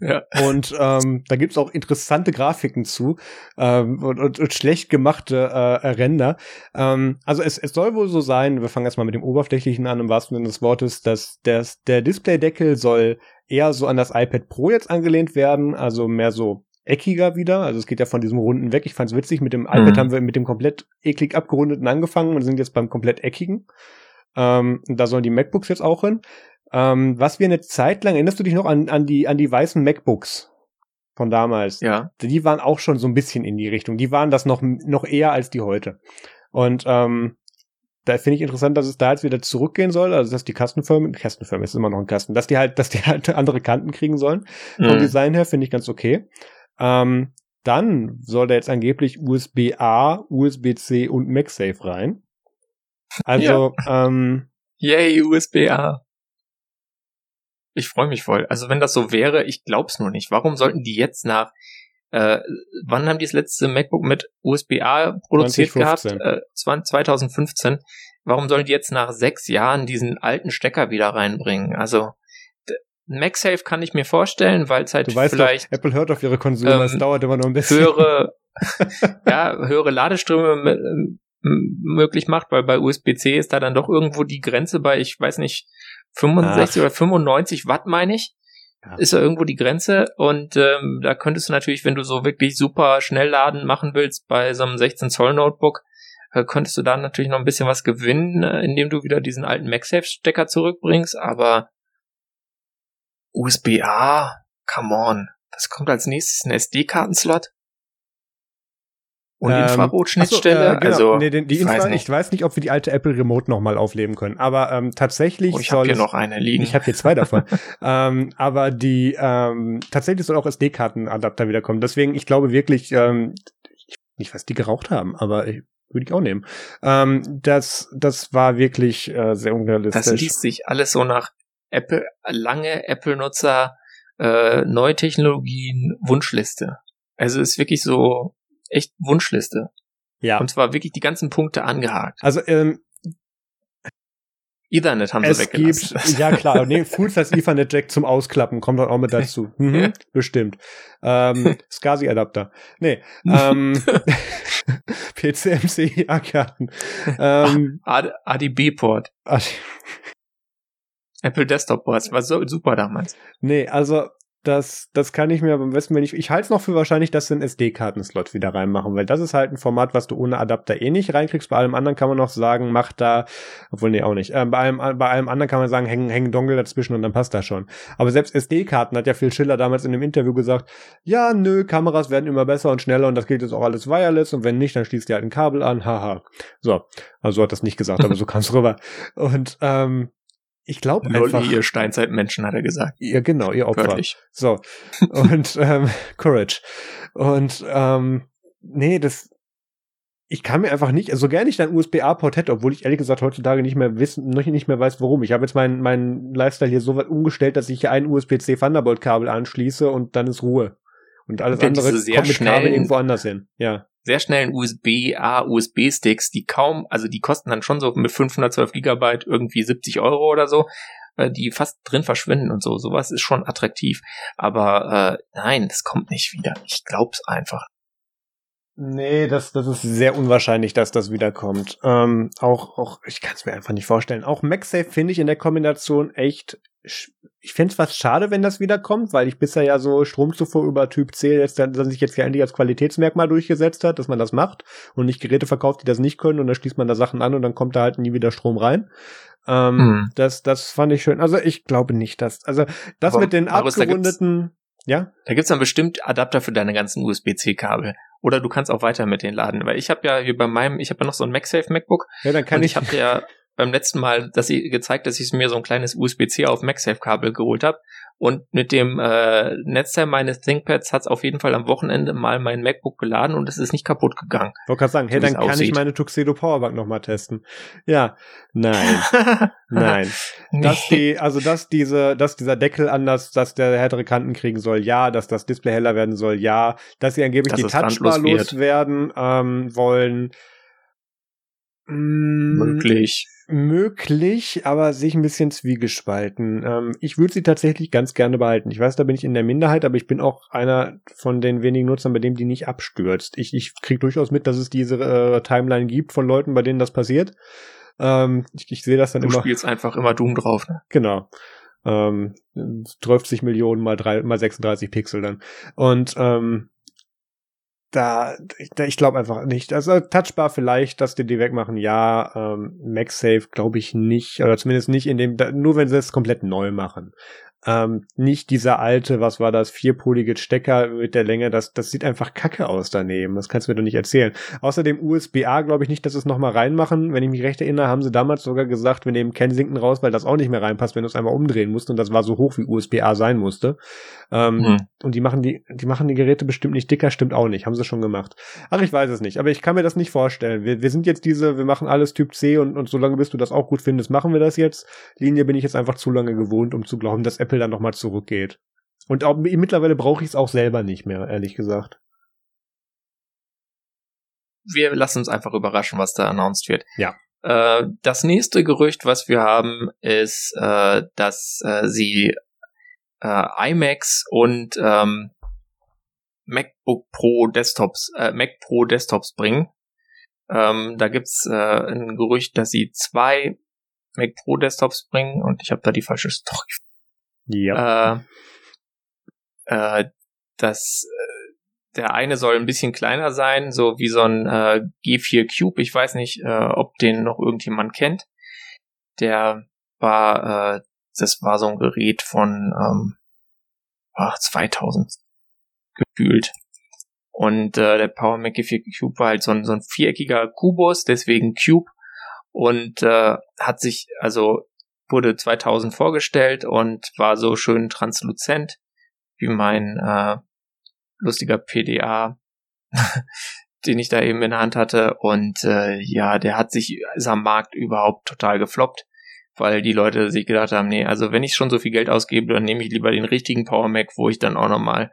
Ja. Und ähm, da gibt's auch interessante Grafiken zu ähm, und, und, und schlecht gemachte äh, Ränder. Ähm, also es, es soll wohl so sein, wir fangen erstmal mit dem Oberflächlichen an, im wahrsten Sinne des Wortes, dass das, der Displaydeckel soll eher so an das iPad Pro jetzt angelehnt werden, also mehr so eckiger wieder. Also es geht ja von diesem runden weg. Ich fand's witzig. Mit dem mhm. iPad haben wir mit dem komplett eklig abgerundeten angefangen und sind jetzt beim komplett eckigen. Ähm, da sollen die MacBooks jetzt auch hin. Ähm, was wir eine Zeit lang, erinnerst du dich noch an, an die, an die weißen MacBooks von damals? Ja. Die waren auch schon so ein bisschen in die Richtung. Die waren das noch, noch eher als die heute. Und, ähm, da finde ich interessant, dass es da jetzt wieder zurückgehen soll, also dass die Kastenfirmen, Kastenfirmen ist immer noch ein Kasten, dass die halt, dass die halt andere Kanten kriegen sollen. Vom mhm. Design her finde ich ganz okay. Ähm, dann soll da jetzt angeblich USB-A, USB-C und MagSafe rein. Also, ja. ähm, Yay, USB-A. Ich freue mich voll. Also wenn das so wäre, ich glaub's nur nicht. Warum sollten die jetzt nach äh, wann haben die das letzte MacBook mit USB-A produziert 2015. gehabt? Äh, 2015. Warum sollen die jetzt nach sechs Jahren diesen alten Stecker wieder reinbringen? Also MagSafe kann ich mir vorstellen, weil es halt du weißt vielleicht doch, Apple hört auf ihre Konsole, ähm, es dauert immer noch ein bisschen. Höhere, [LAUGHS] ja, höhere Ladeströme möglich macht, weil bei USB-C ist da dann doch irgendwo die Grenze bei, ich weiß nicht, 65 Ach. oder 95 Watt meine ich. Ja. Ist da irgendwo die Grenze und ähm, da könntest du natürlich, wenn du so wirklich super schnell laden machen willst bei so einem 16 Zoll Notebook, äh, könntest du da natürlich noch ein bisschen was gewinnen, äh, indem du wieder diesen alten MagSafe Stecker zurückbringst, aber USB-A, come on. Was kommt als nächstes? Ein SD-Kartenslot? Und ähm, Infrarotschnittstelle? So, äh, genau. Also, nee, den, die Infra, weiß ich weiß nicht, ob wir die alte Apple Remote nochmal aufleben können. Aber ähm, tatsächlich oh, ich soll. Ich habe hier noch eine liegen. Ich habe hier zwei davon. [LAUGHS] ähm, aber die ähm, tatsächlich soll auch SD-Kartenadapter wiederkommen. Deswegen, ich glaube wirklich, ähm, nicht was die geraucht haben, aber ich, würde ich auch nehmen. Ähm, das, das war wirklich äh, sehr unrealistisch. Das liest sich alles so nach Apple, lange Apple-Nutzer, äh, neue Technologien, Wunschliste. Also ist wirklich so echt Wunschliste. Ja. Und zwar wirklich die ganzen Punkte angehakt. Also ähm, Ethernet haben es sie weggelassen. Gibt, ja klar, nee, Full Size Ethernet Jack zum Ausklappen kommt dann auch mit dazu. [LAUGHS] Mhm, ja. Bestimmt. Ähm, [LAUGHS] SCSI Adapter. Nee, [LAUGHS] ähm, PCMC A-Karten. Ähm, ADB Port. Apple Desktop Boards war so super damals. Nee, also das, das kann ich mir aber am besten, wenn ich, ich halte es noch für wahrscheinlich, dass sie einen SD-Kartenslot wieder reinmachen, weil das ist halt ein Format, was du ohne Adapter eh nicht reinkriegst. Bei allem anderen kann man noch sagen, mach da, obwohl nee, auch nicht. Äh, bei, allem, bei allem anderen kann man sagen, häng, häng Dongle dazwischen und dann passt das schon. Aber selbst SD-Karten hat ja Phil Schiller damals in dem Interview gesagt, ja, nö, Kameras werden immer besser und schneller und das geht jetzt auch alles wireless und wenn nicht, dann schließt ihr halt ein Kabel an, haha. So, also hat das nicht gesagt, aber so [LAUGHS] kam es rüber. Und ähm, ich glaube einfach. ihr Steinzeitmenschen, hat er gesagt. Ja, genau, ihr Opfer. Wörtlich. So. [LAUGHS] Und ähm, Courage. Und ähm, nee, das. Ich kann mir einfach nicht, so also gerne ich dein USB-A-Port hätte, obwohl ich ehrlich gesagt heutzutage nicht mehr wissen, noch nicht mehr weiß, warum. Ich habe jetzt meinen meinen Lifestyle hier so weit umgestellt, dass ich hier ein USB-C Thunderbolt-Kabel anschließe und dann ist Ruhe. Und alles andere kommt mit Kabel irgendwo anders hin. Ja sehr schnellen USB-A, USB-Sticks, die kaum, also die kosten dann schon so mit 512 Gigabyte irgendwie 70 Euro oder so, äh, die fast drin verschwinden und so. Sowas ist schon attraktiv. Aber äh, nein, es kommt nicht wieder. Ich glaub's einfach. Nee, das, das ist sehr unwahrscheinlich, dass das wiederkommt. Ähm, auch, auch, ich kann es mir einfach nicht vorstellen. Auch MagSafe finde ich in der Kombination echt. Ich fände es fast schade, wenn das wiederkommt, weil ich bisher ja so Stromzufuhr über Typ C jetzt, dass sich jetzt ja endlich als Qualitätsmerkmal durchgesetzt hat, dass man das macht und nicht Geräte verkauft, die das nicht können und dann schließt man da Sachen an und dann kommt da halt nie wieder Strom rein. Ähm, mhm. Das, das fand ich schön. Also ich glaube nicht, dass, also das Aber, mit den abgerundeten, ja? Da gibt's dann bestimmt Adapter für deine ganzen USB-C-Kabel. Oder du kannst auch weiter mit denen laden, weil ich habe ja wie bei meinem, ich habe ja noch so ein MagSafe MacBook. Ja, dann kann ich. Ich habe ja beim letzten Mal, dass ich gezeigt, dass ich mir so ein kleines USB-C auf MagSafe-Kabel geholt habe. Und mit dem äh, Netzteil meines ThinkPads hat es auf jeden Fall am Wochenende mal mein MacBook geladen und es ist nicht kaputt gegangen. Ich wollte gerade sagen, hey, dann kann aussieht. ich meine Tuxedo Powerbank nochmal testen. Ja, nein, [LAUGHS] nein. Dass die, also dass diese, dass dieser Deckel anders, dass der härtere Kanten kriegen soll, ja. Dass das Display heller werden soll, ja. Dass sie angeblich dass die Touchbar loswerden ähm, wollen. Mm, Möglich möglich, aber sich ein bisschen zwiegespalten. Ähm, ich würde sie tatsächlich ganz gerne behalten. Ich weiß, da bin ich in der Minderheit, aber ich bin auch einer von den wenigen Nutzern, bei dem die nicht abstürzt. Ich, ich kriege durchaus mit, dass es diese äh, Timeline gibt von Leuten, bei denen das passiert. Ähm, ich, ich sehe das dann du immer. Du spielst einfach immer Doom drauf, ne? Genau. Ähm, 12 Millionen mal, drei, mal 36 Pixel dann. Und ähm, da, da ich glaube einfach nicht. Also Touchbar vielleicht, dass die die wegmachen, ja. Ähm, MagSafe glaube ich nicht, oder zumindest nicht in dem, nur wenn sie es komplett neu machen. Ähm, nicht dieser alte, was war das, vierpolige Stecker mit der Länge, das, das sieht einfach kacke aus daneben. Das kannst du mir doch nicht erzählen. Außerdem USB-A glaube ich nicht, dass sie es nochmal reinmachen. Wenn ich mich recht erinnere, haben sie damals sogar gesagt, wir nehmen Kensington raus, weil das auch nicht mehr reinpasst, wenn du es einmal umdrehen musst und das war so hoch, wie USB-A sein musste. Ähm, hm. Und die machen die, die machen die Geräte bestimmt nicht dicker, stimmt auch nicht. Haben sie schon gemacht. Ach, ich weiß es nicht. Aber ich kann mir das nicht vorstellen. Wir, wir sind jetzt diese, wir machen alles Typ C und, und solange bis du das auch gut findest, machen wir das jetzt. Linie bin ich jetzt einfach zu lange gewohnt, um zu glauben, dass Apple dann nochmal zurückgeht. Und auch, mittlerweile brauche ich es auch selber nicht mehr, ehrlich gesagt. Wir lassen uns einfach überraschen, was da announced wird. Ja. Äh, das nächste Gerücht, was wir haben, ist, äh, dass äh, sie äh, iMacs und ähm, MacBook Pro Desktops, äh, Mac Pro Desktops bringen. Ähm, da gibt's äh, ein Gerücht, dass sie zwei Mac Pro Desktops bringen und ich habe da die falsche Story. Ja. Äh, äh, das äh, der eine soll ein bisschen kleiner sein, so wie so ein äh, G4 Cube. Ich weiß nicht, äh, ob den noch irgendjemand kennt. Der war äh, das war so ein Gerät von ähm, ach, 2000 gefühlt. Und äh, der Power Mac G4 Cube war halt so ein, so ein viereckiger Kubus, deswegen Cube. Und äh, hat sich, also wurde 2000 vorgestellt und war so schön transluzent, wie mein äh, lustiger PDA, [LAUGHS] den ich da eben in der Hand hatte. Und äh, ja, der hat sich, ist am Markt überhaupt total gefloppt weil die Leute sich gedacht haben, nee, also wenn ich schon so viel Geld ausgebe, dann nehme ich lieber den richtigen Power Mac, wo ich dann auch nochmal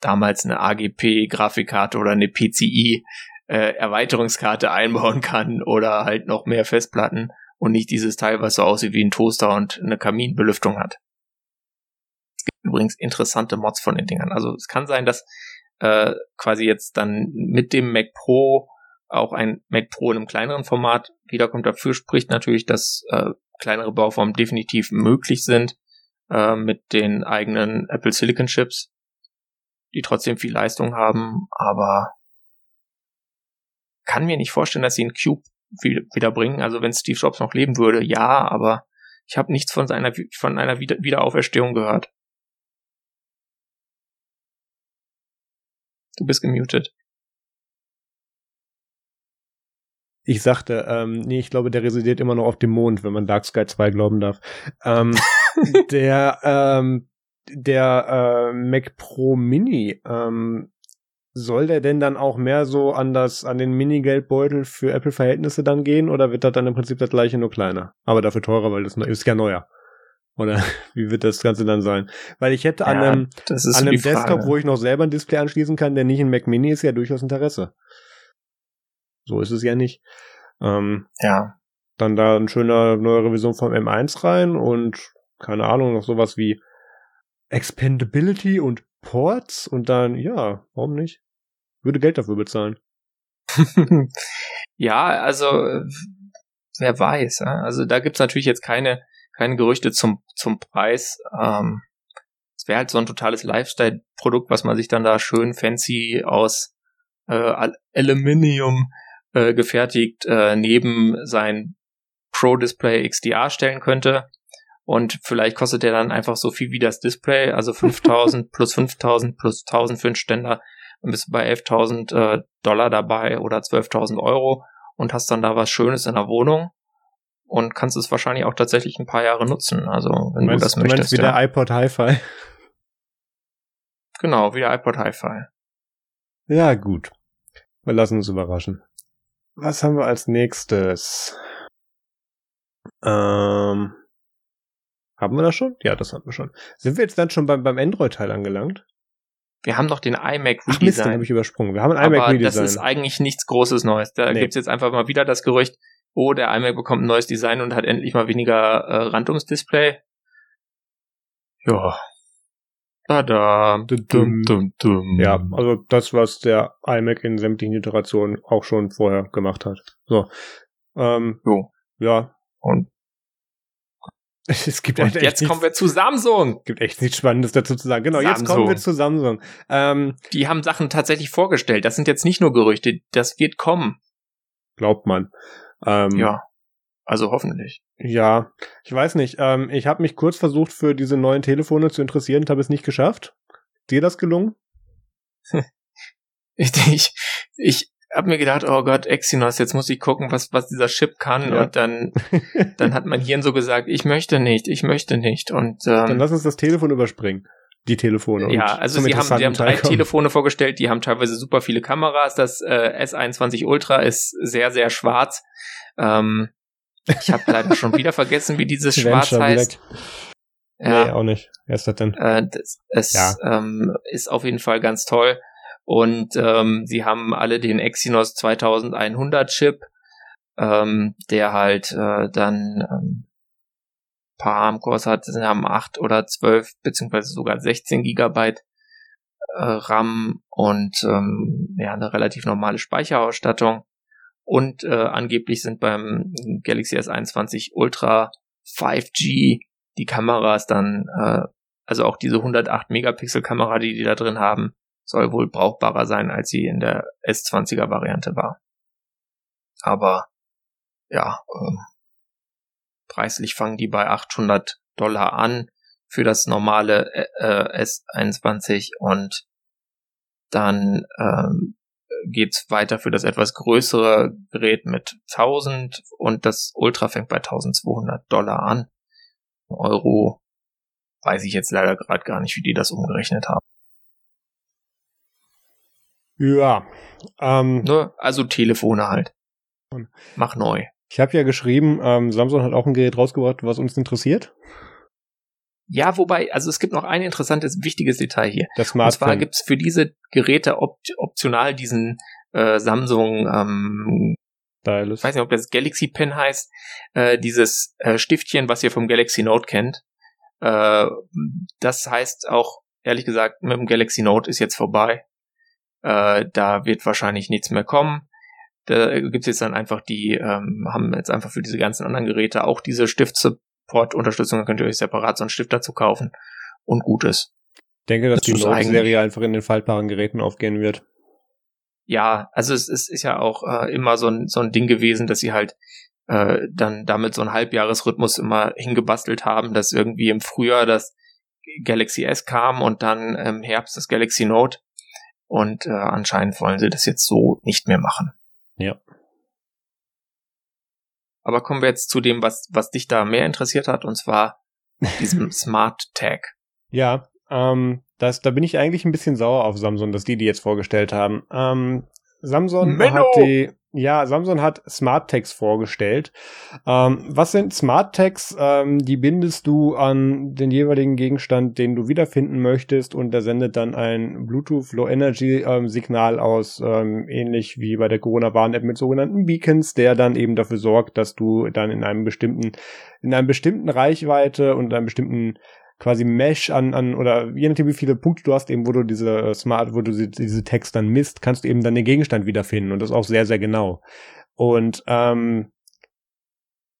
damals eine AGP-Grafikkarte oder eine PCI äh, Erweiterungskarte einbauen kann oder halt noch mehr Festplatten und nicht dieses Teil, was so aussieht wie ein Toaster und eine Kaminbelüftung hat. Es gibt übrigens interessante Mods von den Dingern. Also es kann sein, dass äh, quasi jetzt dann mit dem Mac Pro auch ein Mac Pro in einem kleineren Format wiederkommt. Dafür spricht natürlich, dass äh, kleinere Bauformen definitiv möglich sind äh, mit den eigenen Apple Silicon Chips, die trotzdem viel Leistung haben, aber kann mir nicht vorstellen, dass sie einen Cube wieder bringen. Also wenn Steve Jobs noch leben würde, ja, aber ich habe nichts von seiner von einer wieder Wiederauferstehung gehört. Du bist gemutet. Ich sagte, ähm, nee, ich glaube, der residiert immer noch auf dem Mond, wenn man Dark Sky 2 glauben darf. Ähm, [LAUGHS] der, ähm, der äh, Mac Pro Mini, ähm, soll der denn dann auch mehr so an das, an den Mini-Geldbeutel für Apple-Verhältnisse dann gehen oder wird das dann im Prinzip das gleiche, nur kleiner? Aber dafür teurer, weil das ist ja neuer. Oder [LAUGHS] wie wird das Ganze dann sein? Weil ich hätte ja, an einem, an einem Desktop, wo ich noch selber ein Display anschließen kann, der nicht ein Mac Mini ist, ja durchaus Interesse. So ist es ja nicht. Ähm, ja. Dann da ein schöner neue Revision vom M1 rein und keine Ahnung, noch sowas wie Expandability und Ports und dann, ja, warum nicht? Würde Geld dafür bezahlen. [LAUGHS] ja, also wer weiß. Also da gibt's natürlich jetzt keine, keine Gerüchte zum, zum Preis. Ähm, es wäre halt so ein totales Lifestyle-Produkt, was man sich dann da schön fancy aus äh, Aluminium äh, gefertigt äh, neben sein Pro Display XDR stellen könnte. Und vielleicht kostet der dann einfach so viel wie das Display, also [LAUGHS] 5000 plus 5000 plus 1000 für einen Ständer. Dann bist du bei 11.000 äh, Dollar dabei oder 12.000 Euro und hast dann da was Schönes in der Wohnung und kannst es wahrscheinlich auch tatsächlich ein paar Jahre nutzen. Also wenn du, meinst, du das du möchtest. Meinst wie ja. der iPod Hi-Fi. [LAUGHS] Genau, wie der iPod Hi-Fi. Ja, gut. Wir lassen uns überraschen. Was haben wir als nächstes? Ähm, haben wir das schon? Ja, das haben wir schon. Sind wir jetzt dann schon beim, beim Android-Teil angelangt? Wir haben noch den iMac Redesign. Ach Mist, den habe ich übersprungen. Wir haben einen iMac Aber Redesign. das ist eigentlich nichts Großes Neues. Da Nee. gibt's jetzt einfach mal wieder das Gerücht, oh, der iMac bekommt ein neues Design und hat endlich mal weniger äh, Randungsdisplay. Ja. Tada. Dum, Dum, dum, dum. Ja, also das, was der iMac in sämtlichen Iterationen auch schon vorher gemacht hat. So. Ähm, Jo. ja. Und, [LAUGHS] Es gibt und echt, jetzt kommen wir zu Samsung. gibt echt nichts Spannendes dazu zu sagen. Genau, jetzt Samsung. kommen wir zu Samsung. Ähm, Die haben Sachen tatsächlich vorgestellt. Das sind jetzt nicht nur Gerüchte. Das wird kommen. glaubt man. Ähm, Ja. Also hoffentlich. Ja, ich weiß nicht. Ähm, ich habe mich kurz versucht, für diese neuen Telefone zu interessieren und habe es nicht geschafft. Dir das gelungen? [LAUGHS] Ich, ich, ich habe mir gedacht, oh Gott, Exynos, jetzt muss ich gucken, was, was dieser Chip kann. Ja. Und dann, [LAUGHS] dann hat mein Hirn so gesagt, ich möchte nicht, ich möchte nicht. Und Dann ähm, lass uns das Telefon überspringen. Die Telefone. ja, also sie haben, sie haben drei kommen. Telefone vorgestellt, die haben teilweise super viele Kameras. Das äh, S21 Ultra ist sehr, sehr schwarz. Ähm, ich habe leider schon wieder vergessen, wie dieses Schwarz Venture heißt. Black. Ja, Nee, auch nicht. Wer ist das denn? Äh, das, es Ja. ähm, ist auf jeden Fall ganz toll. Und ähm, sie haben alle den Exynos 2100 Chip, ähm, der halt äh, dann ähm, paar ARM-Cores hat. Sie haben 8 oder 12 beziehungsweise sogar 16 Gigabyte äh, RAM und ähm, ja eine relativ normale Speicherausstattung. Und äh, angeblich sind beim Galaxy S21 Ultra 5G die Kameras dann, äh, also auch diese 108 Megapixel Kamera, die die da drin haben, soll wohl brauchbarer sein, als sie in der S20er Variante war. Aber ja, ähm, preislich fangen die bei 800 Dollar an für das normale äh, äh, S21 und dann ähm, geht's weiter für das etwas größere Gerät mit 1000 und das Ultra fängt bei 1200 Dollar an. Euro weiß ich jetzt leider gerade gar nicht, wie die das umgerechnet haben. Ja. Ähm, Ne? Also Telefone halt. Mach neu. ich habe ja geschrieben, ähm, Samsung hat auch ein Gerät rausgebracht, was uns interessiert. Ja, wobei, also es gibt noch ein interessantes, wichtiges Detail hier. Das Und zwar Smartphone. gibt's für diese Geräte op optional diesen äh, Samsung, ähm, Stylus. ich weiß nicht, ob das Galaxy Pen heißt, äh, dieses äh, Stiftchen, was ihr vom Galaxy Note kennt. Äh, das heißt auch, ehrlich gesagt, mit dem Galaxy Note ist jetzt vorbei. Äh, da wird wahrscheinlich nichts mehr kommen. Da gibt's jetzt dann einfach die, ähm, haben jetzt einfach für diese ganzen anderen Geräte auch diese Stift-Support-Unterstützung. Da könnt ihr euch separat so einen Stift dazu kaufen. Und gut ist. Ich denke, dass Das die Note-Serie einfach in den faltbaren Geräten aufgehen wird. ja, also es ist, ist ja auch äh, immer so ein, so ein Ding gewesen, dass sie halt äh, dann damit so einen Halbjahresrhythmus immer hingebastelt haben, dass irgendwie im Frühjahr das Galaxy S kam und dann im Herbst das Galaxy Note. Und äh, anscheinend wollen sie das jetzt so nicht mehr machen. Ja. Aber kommen wir jetzt zu dem, was, was dich da mehr interessiert hat, und zwar [LAUGHS] diesem Smart Tag. Ja, ähm, das, da bin ich eigentlich ein bisschen sauer auf Samsung, dass die die jetzt vorgestellt haben. Ähm, Samsung Menno! hat die, ja, Samsung hat Smart Tags vorgestellt. Ähm, was sind Smart Tags? Ähm, die bindest du an den jeweiligen Gegenstand, den du wiederfinden möchtest und der sendet dann ein Bluetooth Low Energy ähm, Signal aus, ähm, ähnlich wie bei der Corona Warn App mit sogenannten Beacons, der dann eben dafür sorgt, dass du dann in einem bestimmten, in einem bestimmten Reichweite und einem bestimmten quasi Mesh an, an oder je nachdem wie viele Punkte du hast, eben wo du diese äh, Smart, wo du diese, diese Text dann misst, kannst du eben dann den Gegenstand wiederfinden und das auch sehr, sehr genau. Und ähm,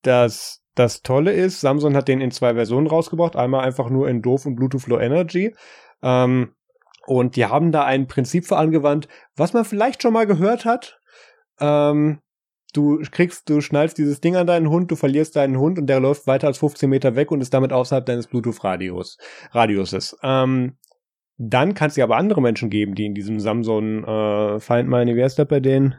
das, das Tolle ist, Samsung hat den in zwei Versionen rausgebracht. Einmal einfach nur in Doof und Bluetooth Low Energy. Ähm, und die haben da ein Prinzip für angewandt, was man vielleicht schon mal gehört hat. Ähm, du kriegst, du schnallst dieses Ding an deinen Hund, du verlierst deinen Hund und der läuft weiter als 15 Meter weg und ist damit außerhalb deines Bluetooth-Radius, Radiuses. Ähm, dann kann es ja aber andere Menschen geben, die in diesem Samsung äh, Find My, heißt das bei denen?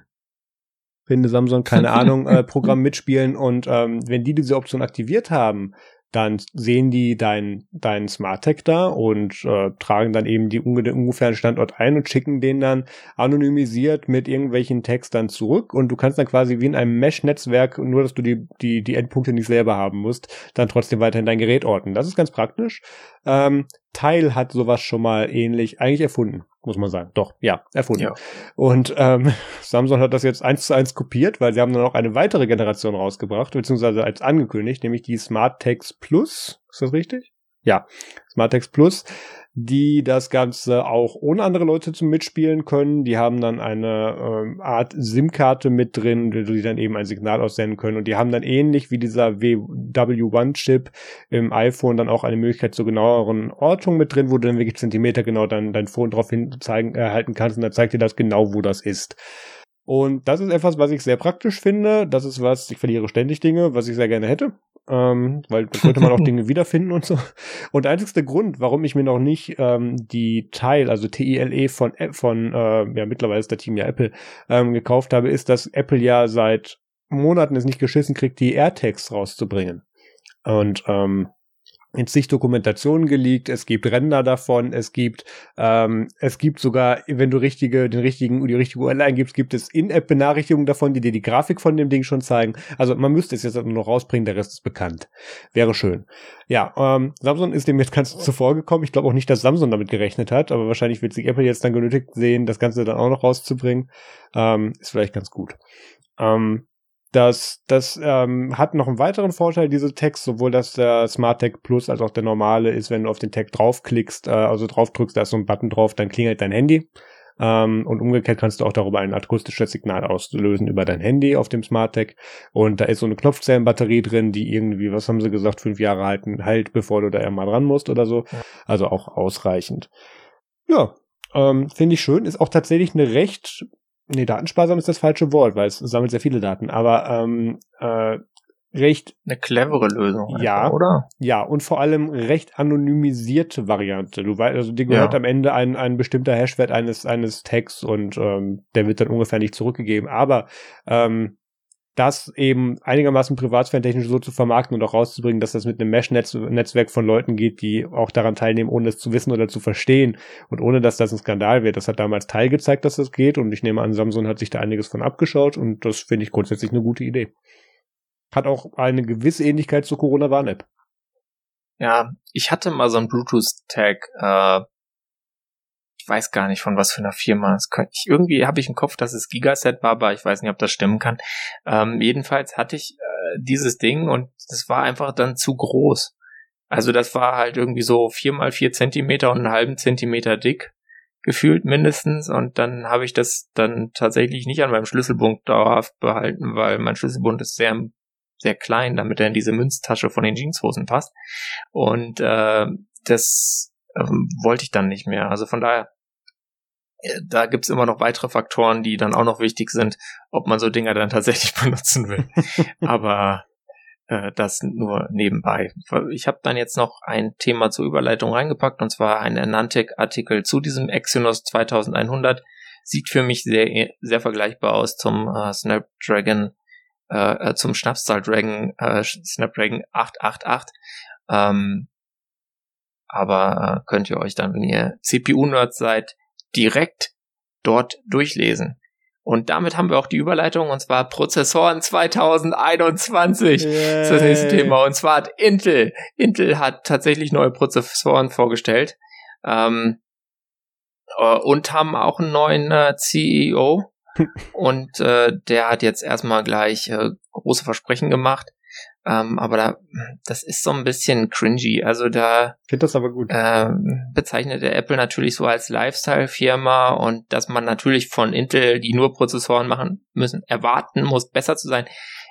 Finde Samsung, keine [LAUGHS] Ahnung, äh, Programm mitspielen und ähm, wenn die diese Option aktiviert haben, dann sehen die deinen dein Smart Tag da und äh, tragen dann eben die unge ungefähren Standort ein und schicken den dann anonymisiert mit irgendwelchen Tags dann zurück und du kannst dann quasi wie in einem Mesh-Netzwerk, nur dass du die, die, die Endpunkte nicht selber haben musst, dann trotzdem weiterhin dein Gerät orten. Das ist ganz praktisch. Ähm, Teil hat sowas schon mal ähnlich eigentlich erfunden, muss man sagen. Doch, ja, erfunden. Ja. Und ähm, [LAUGHS] Samsung hat das jetzt eins zu eins kopiert, weil sie haben dann noch eine weitere Generation rausgebracht, beziehungsweise als angekündigt, nämlich die Smart Text Plus. Ist das richtig? Ja, Smart Text Plus die das Ganze auch ohne andere Leute zum Mitspielen können. Die haben dann eine ähm, Art SIM-Karte mit drin, die dann eben ein Signal aussenden können. Und die haben dann ähnlich wie dieser WW1-Chip im iPhone dann auch eine Möglichkeit zur genaueren Ortung mit drin, wo du dann wirklich Zentimeter genau dann dein Phone drauf hin zeigen, erhalten kannst und dann zeigt dir das genau, wo das ist. Und das ist etwas, was ich sehr praktisch finde. Das ist was, ich verliere ständig Dinge, was ich sehr gerne hätte ähm, weil da könnte man auch [LAUGHS] Dinge wiederfinden und so. Und der einzigste Grund, warum ich mir noch nicht ähm, die Teil, also TILE von von äh, ja mittlerweile ist der Team ja Apple ähm, gekauft habe, ist, dass Apple ja seit Monaten es nicht geschissen kriegt, die AirTags rauszubringen. Und ähm, in zig Dokumentationen geleakt, es gibt Ränder davon, es gibt, ähm, es gibt sogar, wenn du richtige, den richtigen, die richtige URL eingibst, gibt es In-App-Benachrichtigungen davon, die dir die Grafik von dem Ding schon zeigen. Also man müsste es jetzt nur noch rausbringen, der Rest ist bekannt. Wäre schön. Ja, ähm, Samsung ist dem jetzt ganz zuvor gekommen. Ich glaube auch nicht, dass Samsung damit gerechnet hat, aber wahrscheinlich wird sich Apple jetzt dann genötigt sehen, das Ganze dann auch noch rauszubringen. Ähm, ist vielleicht ganz gut. Ähm, das, das ähm, hat noch einen weiteren Vorteil, diese Text, sowohl dass der Smart Tag Plus als auch der normale ist, wenn du auf den Tag draufklickst, äh, also draufdrückst, da ist so ein Button drauf, dann klingelt dein Handy. Ähm, und umgekehrt kannst du auch darüber ein akustisches Signal auslösen über dein Handy auf dem Smart Tag. Und da ist so eine Knopfzellenbatterie drin, die irgendwie, was haben sie gesagt, fünf Jahre halten, halt, bevor du da einmal dran musst oder so. Also auch ausreichend. Ja, ähm, finde ich schön. Ist auch tatsächlich eine recht nee, datensparsam ist das falsche Wort, weil es sammelt sehr viele Daten, aber ähm, äh, recht eine clevere Lösung, ja, einfach, oder? Ja, und vor allem recht anonymisierte Variante. Du weißt, also dir gehört ja. am Ende ein, ein bestimmter Hashwert eines eines Tags und ähm, der wird dann ungefähr nicht zurückgegeben. Aber ähm, das eben einigermaßen privatsphärentechnisch so zu vermarkten und auch rauszubringen, dass das mit einem Mesh-Netzwerk von Leuten geht, die auch daran teilnehmen, ohne es zu wissen oder zu verstehen und ohne, dass das ein Skandal wird. Das hat damals Teil gezeigt, dass das geht und ich nehme an, Samsung hat sich da einiges von abgeschaut und das finde ich grundsätzlich eine gute Idee. Hat auch eine gewisse Ähnlichkeit zur Corona-Warn-App. Ja, ich hatte mal so einen Bluetooth-Tag äh, weiß gar nicht von was für einer Firma. Es könnte, ich, irgendwie habe ich im Kopf, dass es Gigaset war, aber ich weiß nicht, ob das stimmen kann. Ähm, jedenfalls hatte ich äh, dieses Ding und das war einfach dann zu groß. Also das war halt irgendwie so vier mal vier Zentimeter und einen halben Zentimeter dick gefühlt mindestens und dann habe ich das dann tatsächlich nicht an meinem Schlüsselbund dauerhaft behalten, weil mein Schlüsselbund ist sehr sehr klein, damit er in diese Münztasche von den Jeanshosen passt und äh, das ähm, wollte ich dann nicht mehr. Also von daher da gibt's immer noch weitere Faktoren, die dann auch noch wichtig sind, ob man so Dinger dann tatsächlich [LAUGHS] benutzen will. Aber äh, das nur nebenbei. Ich habe dann jetzt noch ein Thema zur Überleitung reingepackt, und zwar ein Anantec-Artikel zu diesem Exynos 2100. Sieht für mich sehr, sehr vergleichbar aus zum äh, Snapdragon, äh, äh zum Schnapszahl Dragon, äh, Snapdragon 888. Ähm, aber äh, könnt ihr euch dann, wenn ihr CPU-Nerds seid, direkt dort durchlesen. Und damit haben wir auch die Überleitung, und zwar Prozessoren 2021 Yay. ist das nächste Thema. Und zwar hat Intel, Intel hat tatsächlich neue Prozessoren vorgestellt ähm, äh, und haben auch einen neuen äh, CEO. [LAUGHS] und äh, der hat jetzt erstmal gleich äh, große Versprechen gemacht. Ähm, aber da, das ist so ein bisschen cringy. Also da finde das aber gut. Ähm, bezeichnet der Apple natürlich so als Lifestyle-Firma und dass man natürlich von Intel, die nur Prozessoren machen müssen, erwarten muss, besser zu sein.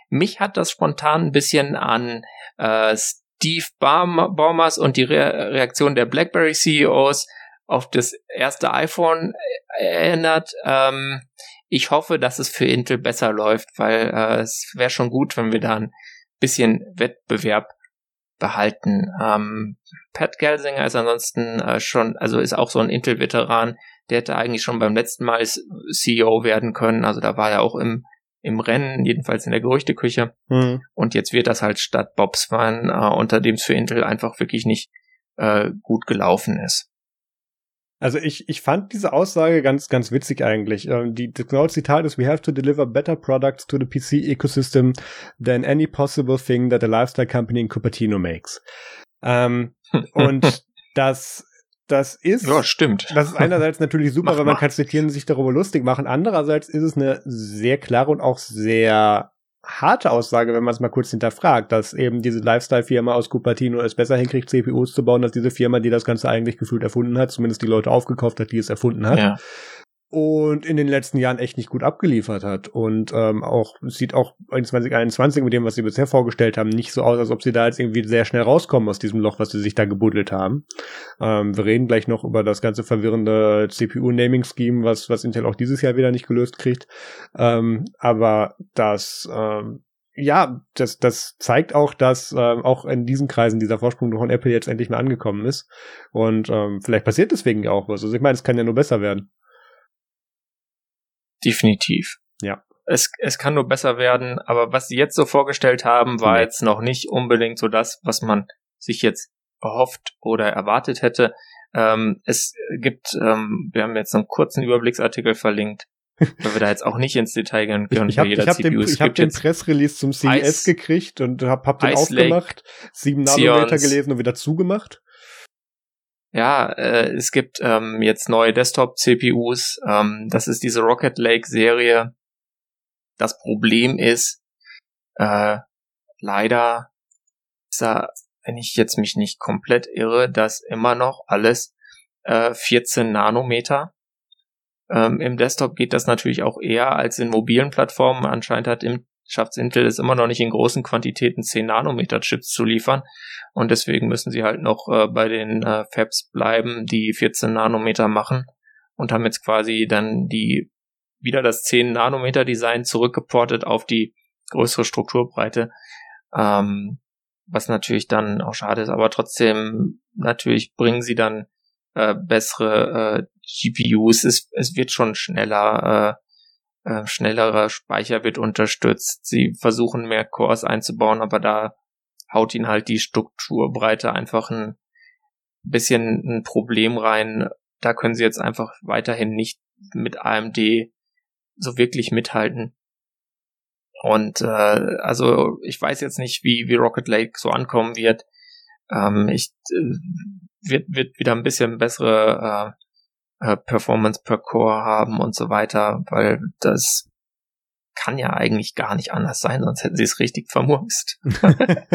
Mich hat das spontan ein bisschen an äh, Steve Baumers und die Re Reaktion der BlackBerry CEOs auf das erste iPhone erinnert. Ähm, ich hoffe, dass es für Intel besser läuft, weil äh, es wäre schon gut, wenn wir da ein bisschen Wettbewerb behalten. Ähm, Pat Gelsinger ist ansonsten äh, schon, also ist auch so ein Intel-Veteran, der hätte eigentlich schon beim letzten Mal CEO werden können. Also da war er auch im, im Rennen, jedenfalls in der Gerüchteküche. Mhm. Und jetzt wird das halt statt Bobswan, äh, unter dem es für Intel einfach wirklich nicht äh, gut gelaufen ist. Also ich, ich fand diese Aussage ganz, ganz witzig eigentlich. Ähm, die, das genaue Zitat ist, we have to deliver better products to the PC ecosystem than any possible thing that a lifestyle company in Cupertino makes. Ähm, und [LAUGHS] das, das ist. Ja, stimmt. Das ist einerseits natürlich super, weil man kann zitieren und sich darüber lustig machen. Andererseits ist es eine sehr klare und auch sehr harte Aussage, wenn man es mal kurz hinterfragt, dass eben diese Lifestyle-Firma aus Cupertino es besser hinkriegt, CPUs zu bauen, als diese Firma, die das Ganze eigentlich gefühlt erfunden hat, zumindest die Leute aufgekauft hat, die es erfunden hat. Ja und in den letzten Jahren echt nicht gut abgeliefert hat. Und ähm, auch sieht auch in 2021 mit dem, was sie bisher vorgestellt haben, nicht so aus, als ob sie da jetzt irgendwie sehr schnell rauskommen aus diesem Loch, was sie sich da gebuddelt haben. Ähm, wir reden gleich noch über das ganze verwirrende CPU-Naming-Scheme, was, was Intel auch dieses Jahr wieder nicht gelöst kriegt. Ähm, aber das ähm, ja, das, das zeigt auch, dass ähm, auch in diesen Kreisen dieser Vorsprung von Apple jetzt endlich mal angekommen ist. Und ähm, vielleicht passiert deswegen auch was. Also ich meine, es kann ja nur besser werden. Definitiv. Ja. Es, es kann nur besser werden, aber was sie jetzt so vorgestellt haben, war mhm. jetzt noch nicht unbedingt so das, was man sich jetzt erhofft oder erwartet hätte. Ähm, es gibt, ähm, wir haben jetzt einen kurzen Überblicksartikel verlinkt, [LAUGHS] weil wir da jetzt auch nicht ins Detail gehen können. Ich, ich habe hab den, ich hab den Pressrelease zum CES Ice, gekriegt und habe hab den Ice aufgemacht, sieben Nanometer gelesen und wieder zugemacht. Ja, äh, es gibt ähm, jetzt neue Desktop-CPUs. Ähm, das ist diese Rocket Lake-Serie. Das Problem ist, äh, leider ist da, wenn ich jetzt mich nicht komplett irre, dass immer noch alles äh, 14 Nanometer. Ähm, Im Desktop geht das natürlich auch eher als in mobilen Plattformen. Anscheinend hat im schafft Intel es immer noch nicht in großen Quantitäten 10 Nanometer Chips zu liefern. Und deswegen müssen sie halt noch äh, bei den äh, Fabs bleiben, die 14 Nanometer machen und haben jetzt quasi dann die wieder das 10 Nanometer Design zurückgeportet auf die größere Strukturbreite. Ähm, was natürlich dann auch schade ist, aber trotzdem natürlich bringen sie dann äh, bessere äh, GPUs. Es, es wird schon schneller, äh, äh, schnellerer Speicher wird unterstützt. Sie versuchen mehr Cores einzubauen, aber da haut ihn halt die Strukturbreite einfach ein bisschen ein Problem rein. Da können sie jetzt einfach weiterhin nicht mit AMD so wirklich mithalten. Und äh, also ich weiß jetzt nicht, wie, wie Rocket Lake so ankommen wird. Ähm, ich äh, wird, wird wieder ein bisschen bessere äh, äh Performance per Core haben und so weiter, weil das kann ja eigentlich gar nicht anders sein, sonst hätten sie es richtig vermurkst. [LAUGHS]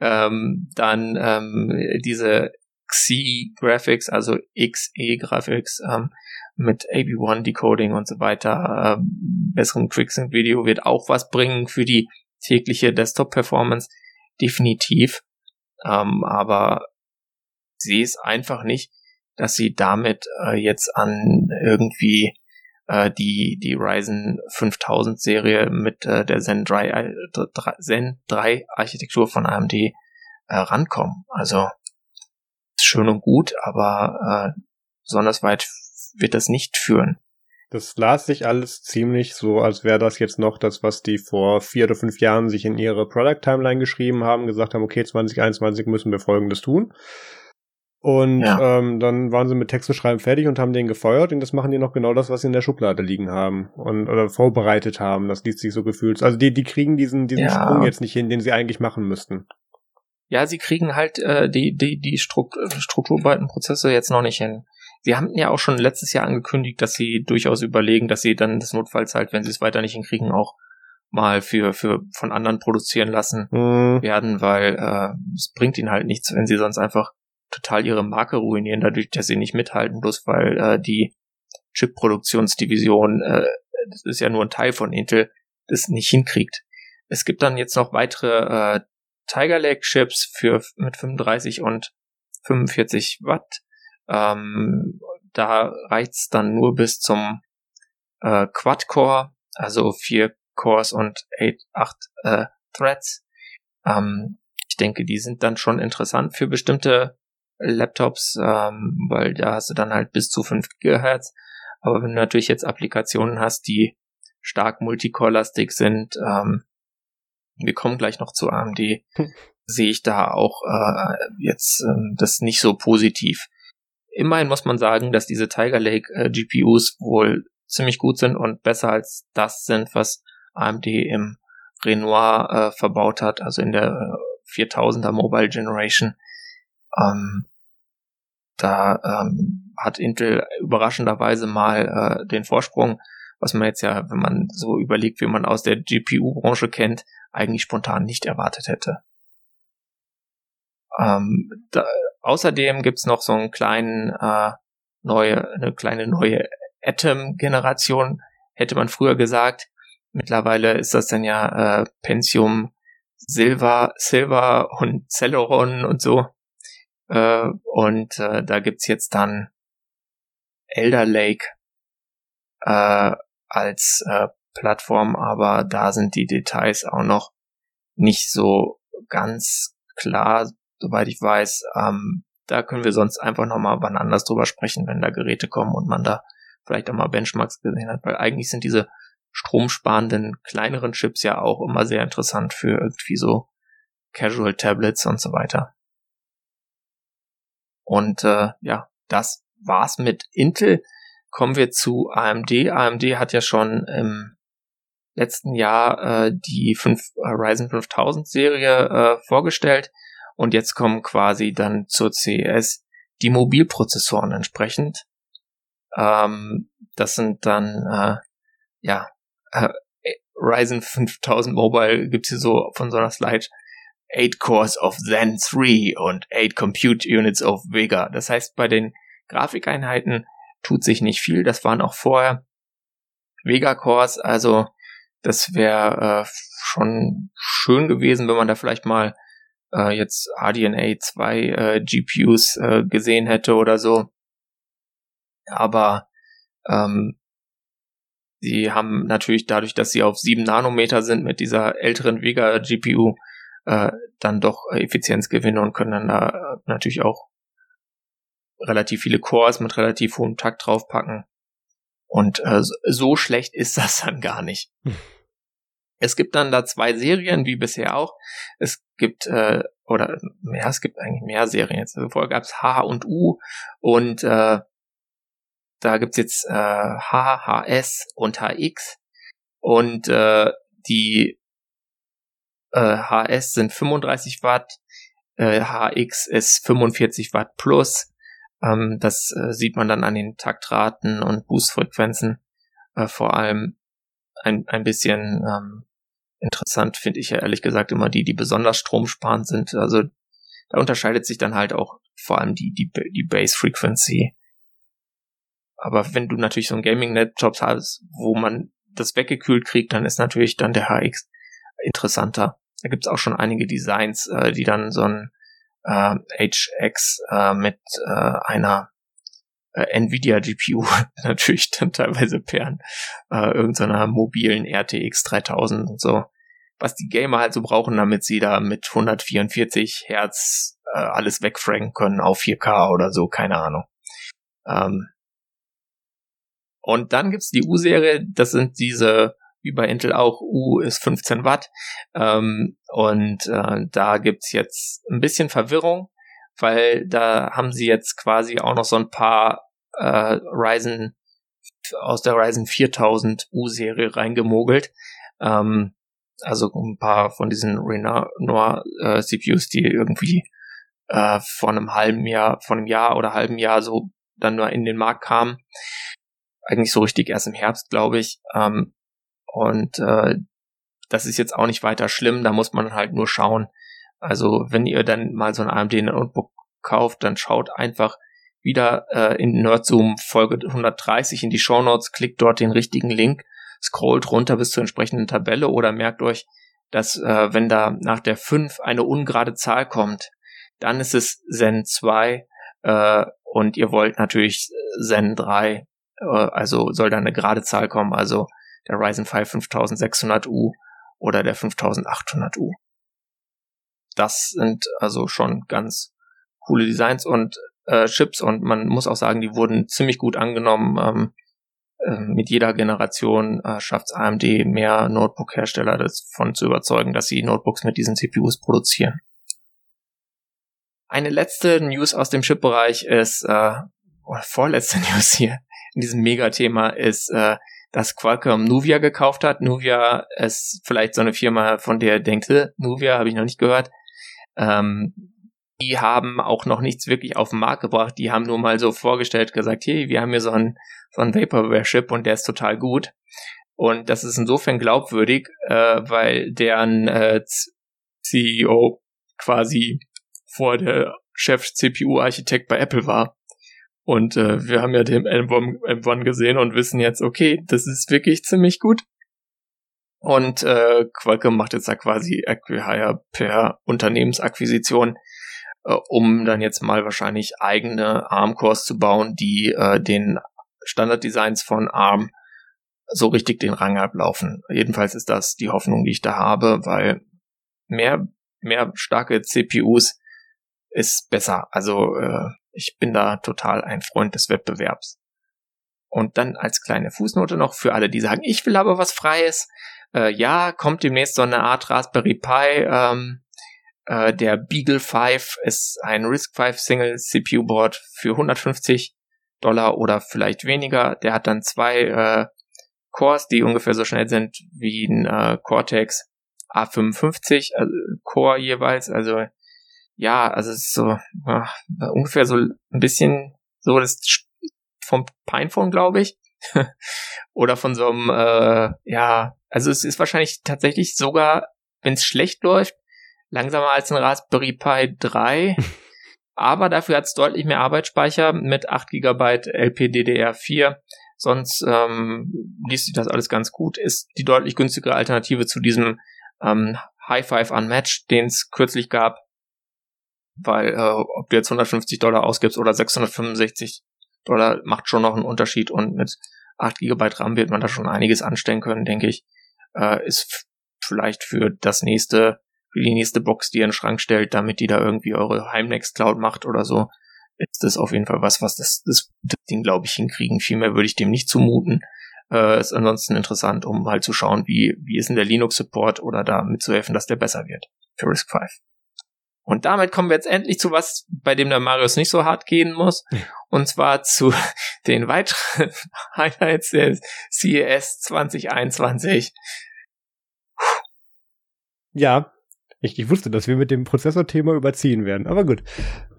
ähm, dann ähm, diese Xi Graphics, also XE Graphics ähm, mit AB1 Decoding und so weiter, ähm, besseren Quicksync Video wird auch was bringen für die tägliche Desktop Performance, definitiv. Ähm, aber sie ist einfach nicht, dass sie damit äh, jetzt an irgendwie äh, die, die Ryzen 5000 Serie mit äh, der Zen 3, äh, Zen 3 Architektur von AMD äh, rankommen. Also schön und gut, aber äh, besonders weit wird das nicht führen. Das las sich alles ziemlich so, als wäre das jetzt noch das, was die vor vier oder fünf Jahren sich in ihre Product Timeline geschrieben haben, gesagt haben, okay, 2021 müssen wir Folgendes tun. Und ja. ähm, dann waren sie mit Texte schreiben fertig und haben den gefeuert und das machen die noch genau das, was sie in der Schublade liegen haben und oder vorbereitet haben. Das liest sich so gefühlt. Also die, die kriegen diesen, diesen ja. Sprung jetzt nicht hin, den sie eigentlich machen müssten. Ja, sie kriegen halt äh, die, die, die Strukturbreitenprozesse jetzt noch nicht hin. Sie haben ja auch schon letztes Jahr angekündigt, dass sie durchaus überlegen, dass sie dann das notfalls halt, wenn sie es weiter nicht hinkriegen, auch mal für, für von anderen produzieren lassen Mhm. werden, weil äh, es bringt ihnen halt nichts, wenn sie sonst einfach total ihre Marke ruinieren, dadurch, dass sie nicht mithalten, bloß weil äh, die Chip-Produktionsdivision, äh, das ist ja nur ein Teil von Intel, das nicht hinkriegt. Es gibt dann jetzt noch weitere äh, Tiger Lake Chips für mit 35 und 45 Watt. Ähm, da reicht's dann nur bis zum äh, Quad-Core, also vier Cores und eight, acht äh, Threads. Ähm, ich denke, die sind dann schon interessant für bestimmte Laptops, ähm, weil da hast du dann halt bis zu 5 GHz. Aber wenn du natürlich jetzt Applikationen hast, die stark multicore-lastig sind, ähm, wir kommen gleich noch zu AMD, Hm. sehe ich da auch äh, jetzt ähm, das nicht so positiv. Immerhin muss man sagen, dass diese Tiger Lake äh, GPUs wohl ziemlich gut sind und besser als das sind, was AMD im Renoir äh, verbaut hat, also in der äh, 4000er Mobile Generation. Ähm, da ähm, hat Intel überraschenderweise mal äh, den Vorsprung, was man jetzt ja, wenn man so überlegt, wie man aus der GPU-Branche kennt, eigentlich spontan nicht erwartet hätte. Ähm, da, außerdem gibt's noch so einen kleinen äh, neue, eine kleine neue Atom-Generation, hätte man früher gesagt. Mittlerweile ist das dann ja äh, Pentium Silver, Silver und Celeron und so. Äh, und äh, da gibt's jetzt dann Elder Lake äh, als äh, Plattform, aber da sind die Details auch noch nicht so ganz klar, soweit ich weiß. Ähm, da können wir sonst einfach nochmal wann anders drüber sprechen, wenn da Geräte kommen und man da vielleicht auch mal Benchmarks gesehen hat, weil eigentlich sind diese stromsparenden kleineren Chips ja auch immer sehr interessant für irgendwie so Casual Tablets und so weiter. Und äh, ja, das war's mit Intel. Kommen wir zu AMD. AMD hat ja schon im letzten Jahr äh, die 5, äh, Ryzen 5000 Serie äh, vorgestellt und jetzt kommen quasi dann zur CES die Mobilprozessoren entsprechend. Ähm, das sind dann äh, ja äh, Ryzen 5000 Mobile gibt's hier so von so einer Slide 8 Cores of Zen 3 und 8 Compute Units of Vega. Das heißt, bei den Grafikeinheiten tut sich nicht viel. Das waren auch vorher Vega Cores, also das wäre äh, schon schön gewesen, wenn man da vielleicht mal äh, jetzt RDNA 2 äh, GPUs äh, gesehen hätte oder so. Aber ähm, die haben natürlich dadurch, dass sie auf 7 Nanometer sind mit dieser älteren Vega GPU, äh, dann doch Effizienzgewinne und können dann da äh, natürlich auch relativ viele Cores mit relativ hohem Takt draufpacken. Und äh, so schlecht ist [LAUGHS] das dann gar nicht. Es gibt dann da zwei Serien, wie bisher auch. Es gibt, äh, oder mehr, es gibt eigentlich mehr Serien jetzt. Also vorher gab es H und U und äh, da gibt's jetzt äh, H, HS und HX. Und äh, die äh, HS sind 35 Watt, äh, HX ist 45 Watt plus. Ähm, das äh, sieht man dann an den Taktraten und Boostfrequenzen äh, vor allem ein, ein bisschen ähm, interessant finde ich ja ehrlich gesagt immer die, die besonders stromsparend sind. Also da unterscheidet sich dann halt auch vor allem die, die, die Base Frequency. Aber wenn du natürlich so ein Gaming-Laptop hast, wo man das weggekühlt kriegt, dann ist natürlich dann der HX interessanter. Da gibt's auch schon einige Designs, äh, die dann so ein äh, HX äh, mit äh, einer äh, Nvidia GPU [LAUGHS] natürlich dann teilweise pairen, äh, irgendeiner mobilen RTX 3000 und so, was die Gamer halt so brauchen, damit sie da mit 144 Hertz äh, alles wegfranken können auf 4K oder so, keine Ahnung. Ähm und dann gibt's die U-Serie, das sind diese, wie bei Intel auch, U ist 15 Watt. Ähm, und äh, da gibt's jetzt ein bisschen Verwirrung, weil da haben sie jetzt quasi auch noch so ein paar äh, Ryzen aus der Ryzen 4000 U-Serie reingemogelt. Ähm, also ein paar von diesen Renoir äh, CPUs, die irgendwie äh, vor einem halben Jahr, vor einem Jahr oder halben Jahr so dann nur in den Markt kamen. Eigentlich so richtig erst im Herbst, glaube ich. Ähm, und äh, das ist jetzt auch nicht weiter schlimm, da muss man halt nur schauen. Also wenn ihr dann mal so ein AMD Notebook kauft, dann schaut einfach wieder äh, in NerdZoom Folge 130 in die Show Notes, klickt dort den richtigen Link, scrollt runter bis zur entsprechenden Tabelle oder merkt euch, dass äh, wenn da nach der 5 eine ungerade Zahl kommt, dann ist es Zen 2 äh, und ihr wollt natürlich Zen 3, äh, also soll da eine gerade Zahl kommen, also der Ryzen 5 5600U oder der 5800U. Das sind also schon ganz coole Designs und äh, Chips und man muss auch sagen, die wurden ziemlich gut angenommen. Ähm, äh, mit jeder Generation äh, schafft AMD mehr Notebook-Hersteller davon zu überzeugen, dass sie Notebooks mit diesen CPUs produzieren. Eine letzte News aus dem Chip-Bereich ist, äh, oder vorletzte [LAUGHS] News hier in diesem Megathema ist, äh, dass Qualcomm Nuvia gekauft hat. Nuvia ist vielleicht so eine Firma, von der denkt, Nuvia habe ich noch nicht gehört. Ähm, die haben auch noch nichts wirklich auf den Markt gebracht. Die haben nur mal so vorgestellt, gesagt, hey, wir haben hier so einen, so einen Vaporware-Chip und der ist total gut. Und das ist insofern glaubwürdig, äh, weil deren äh, CEO quasi vor der Chef-CPU-Architekt bei Apple war. Und äh, wir haben ja den M1, M1 gesehen und wissen jetzt, okay, das ist wirklich ziemlich gut. Und äh, Qualcomm macht jetzt da quasi Acquihire per Unternehmensakquisition äh, um dann jetzt mal wahrscheinlich eigene ARM-Cores zu bauen, die äh, den Standarddesigns von ARM so richtig den Rang ablaufen. Jedenfalls ist das die Hoffnung, die ich da habe, weil mehr, mehr starke CPUs ist besser. Also äh, ich bin da total ein Freund des Wettbewerbs. Und dann als kleine Fußnote noch für alle, die sagen, ich will aber was Freies. Äh, ja, kommt demnächst so eine Art Raspberry Pi ähm, äh, der Beagle 5 ist ein RISC-V Single CPU Board für 150 Dollar oder vielleicht weniger. Der hat dann zwei äh, Cores, die ungefähr so schnell sind wie ein äh, Cortex A55 also Core jeweils. Also ja, also es ist so ach, ungefähr so ein bisschen so das vom Pinephone, glaube ich. [LAUGHS] oder von so einem, äh, ja, also es ist wahrscheinlich tatsächlich sogar, wenn es schlecht läuft, langsamer als ein Raspberry Pi 3. [LAUGHS] aber dafür hat es deutlich mehr Arbeitsspeicher mit 8 GB LPDDR4. Sonst ähm, liest sich das alles ganz gut. Ist die deutlich günstigere Alternative zu diesem ähm, High Five Unmatched, den es kürzlich gab. Weil äh, ob du jetzt 150 Dollar ausgibst oder 665 Dollar, macht schon noch einen Unterschied. Und mit 8 GB RAM wird man da schon einiges anstellen können, denke ich. Äh, ist vielleicht für das nächste für die nächste Box, die ihr in den Schrank stellt, damit die da irgendwie eure Heimnext Cloud macht oder so, ist das auf jeden Fall was, was das, das, das Ding, glaube ich, hinkriegen. Viel mehr würde ich dem nicht zumuten. Äh, ist ansonsten interessant, um halt zu schauen, wie, wie ist denn der Linux-Support oder da mitzuhelfen, dass der besser wird für Risk 5. Und damit kommen wir jetzt endlich zu was, bei dem der Marius nicht so hart gehen muss. Und zwar zu [LAUGHS] den weiteren [LAUGHS] Highlights der CES 2021. Ja, ich, ich wusste, dass wir mit dem Prozessorthema überziehen werden. Aber gut,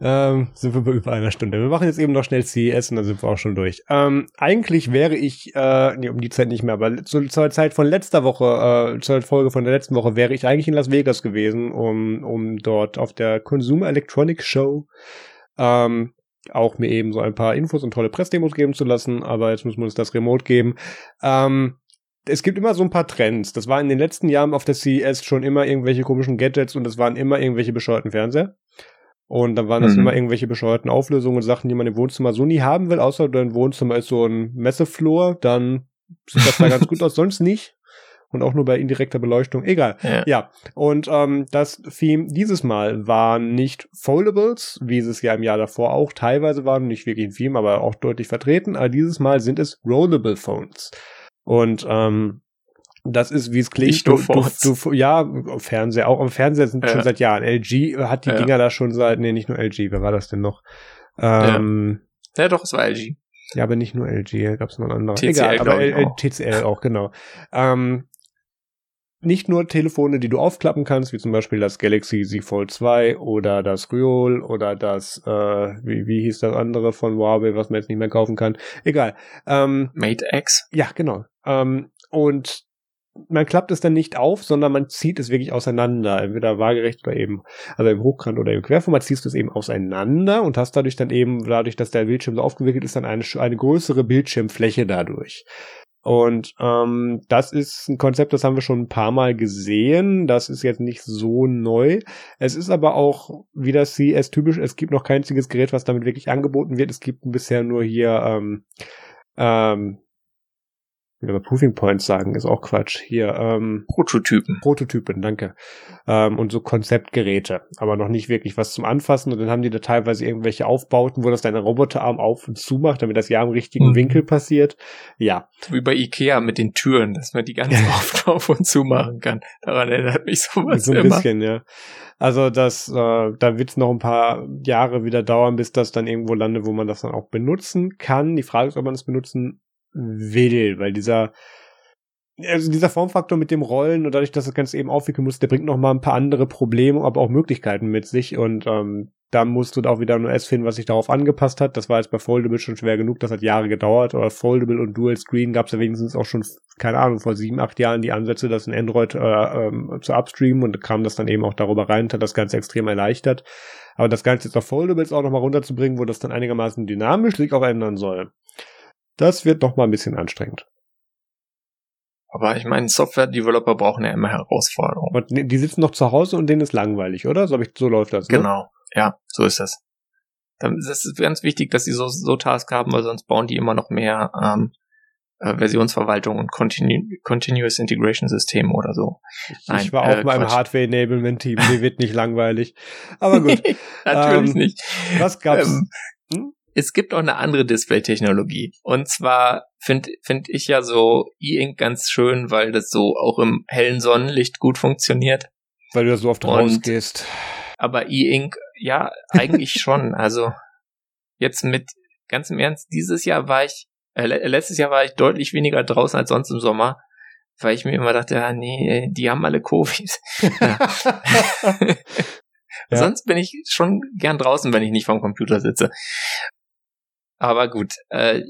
ähm, sind wir bei über einer Stunde. Wir machen jetzt eben noch schnell CES und dann sind wir auch schon durch. Ähm, eigentlich wäre ich, äh, nee, um die Zeit nicht mehr, aber zu, zur Zeit von letzter Woche, äh, zur Folge von der letzten Woche, wäre ich eigentlich in Las Vegas gewesen, um, um dort auf der Consumer Electronics Show ähm, auch mir eben so ein paar Infos und tolle Pressdemos geben zu lassen, aber jetzt müssen wir uns das remote geben. Ähm, es gibt immer so ein paar Trends. Das war in den letzten Jahren auf der CES schon immer irgendwelche komischen Gadgets und es waren immer irgendwelche bescheuerten Fernseher. Und dann waren das mhm. immer irgendwelche bescheuerten Auflösungen und Sachen, die man im Wohnzimmer so nie haben will, außer dein Wohnzimmer ist so ein Messeflor, dann sieht das da ganz [LAUGHS] gut aus, sonst nicht. Und auch nur bei indirekter Beleuchtung. Egal. Ja. ja. Und ähm, das Theme dieses Mal war nicht Foldables, wie es ja im Jahr davor auch teilweise waren, nicht wirklich ein Theme, aber auch deutlich vertreten. Aber dieses Mal sind es Rollable Phones. Und ähm, das ist, wie es klingt. Du, du, du, ja, Fernseher, auch am Fernseher sind ja. schon seit Jahren. LG hat die ja. Dinger da schon seit, nee, nicht nur LG, wer war das denn noch? Ähm, ja. ja, doch, es war LG. Ja, aber nicht nur LG, gab es noch andere. TCL, Egal, aber L auch. TCL auch, genau. Ähm, nicht nur Telefone, die du aufklappen kannst, wie zum Beispiel das Galaxy Z Fold 2 oder das Ryol oder das, äh, wie, wie hieß das andere von Huawei, was man jetzt nicht mehr kaufen kann. Egal. Ähm, Mate X? Ja, genau. Ähm, und man klappt es dann nicht auf, sondern man zieht es wirklich auseinander, entweder waagerecht oder eben, also im Hochkant oder im Querformat ziehst du es eben auseinander und hast dadurch dann eben, dadurch, dass der Bildschirm so aufgewickelt ist, dann eine, eine größere Bildschirmfläche dadurch. Und ähm, das ist ein Konzept, das haben wir schon ein paar Mal gesehen. Das ist jetzt nicht so neu. Es ist aber auch wieder CS typisch. Es gibt noch kein einziges Gerät, was damit wirklich angeboten wird. Es gibt bisher nur hier ähm, ähm, wieder Proving Points sagen, ist auch Quatsch. Hier, ähm, Prototypen. Prototypen, danke. Ähm, und so Konzeptgeräte, aber noch nicht wirklich was zum Anfassen. Und dann haben die da teilweise irgendwelche Aufbauten, wo das deine Roboterarm auf und zu macht, damit das ja im richtigen mhm. Winkel passiert. Ja. Wie bei Ikea mit den Türen, dass man die ganz [LAUGHS] oft auf und zu machen kann. Daran erinnert mich sowas So ein immer. bisschen, ja. Also das, äh, da wird es noch ein paar Jahre wieder dauern, bis das dann irgendwo landet, wo man das dann auch benutzen kann. Die Frage ist, ob man es benutzen will, weil dieser also dieser Formfaktor mit dem Rollen und dadurch, dass das Ganze eben aufwickeln muss, der bringt noch mal ein paar andere Probleme, aber auch Möglichkeiten mit sich und ähm, da musst du auch wieder ein OS finden, was sich darauf angepasst hat. Das war jetzt bei Foldable schon schwer genug, das hat Jahre gedauert. Oder Foldable und Dual Screen gab es ja wenigstens auch schon, keine Ahnung, vor sieben, acht Jahren die Ansätze, das in Android äh, ähm, zu upstreamen und kam das dann eben auch darüber rein und hat das Ganze extrem erleichtert. Aber das Ganze jetzt auf Foldables auch nochmal runterzubringen, wo das dann einigermaßen dynamisch sich auch ändern soll. Das wird noch mal ein bisschen anstrengend. Aber ich meine, Software-Developer brauchen ja immer Herausforderungen. Und die sitzen noch zu Hause und denen ist langweilig, oder? So, ich, so läuft das. Ne? Genau, ja, so ist das. Das ist ganz wichtig, dass sie so, so Tasks haben, weil sonst bauen die immer noch mehr ähm, äh, Versionsverwaltung und Continu Continuous Integration System oder so. Ich, Nein, ich war auch äh, mal im Hardware-Enablement-Team, mir wird nicht [LAUGHS] langweilig. Aber gut. Natürlich ähm, nicht. Was gab's? Ähm, hm? Es gibt auch eine andere Display-Technologie. Und zwar finde find ich ja so E-Ink ganz schön, weil das so auch im hellen Sonnenlicht gut funktioniert. Weil du da so oft Und, rausgehst. Aber E-Ink, ja, eigentlich [LAUGHS] schon. Also jetzt mit ganz im Ernst, dieses Jahr war ich, äh, letztes Jahr war ich deutlich weniger draußen als sonst im Sommer, weil ich mir immer dachte, ja, nee, die haben alle Covid. [LAUGHS] Ja. [LAUGHS] Sonst bin ich schon gern draußen, wenn ich nicht vorm Computer sitze. Aber gut, äh,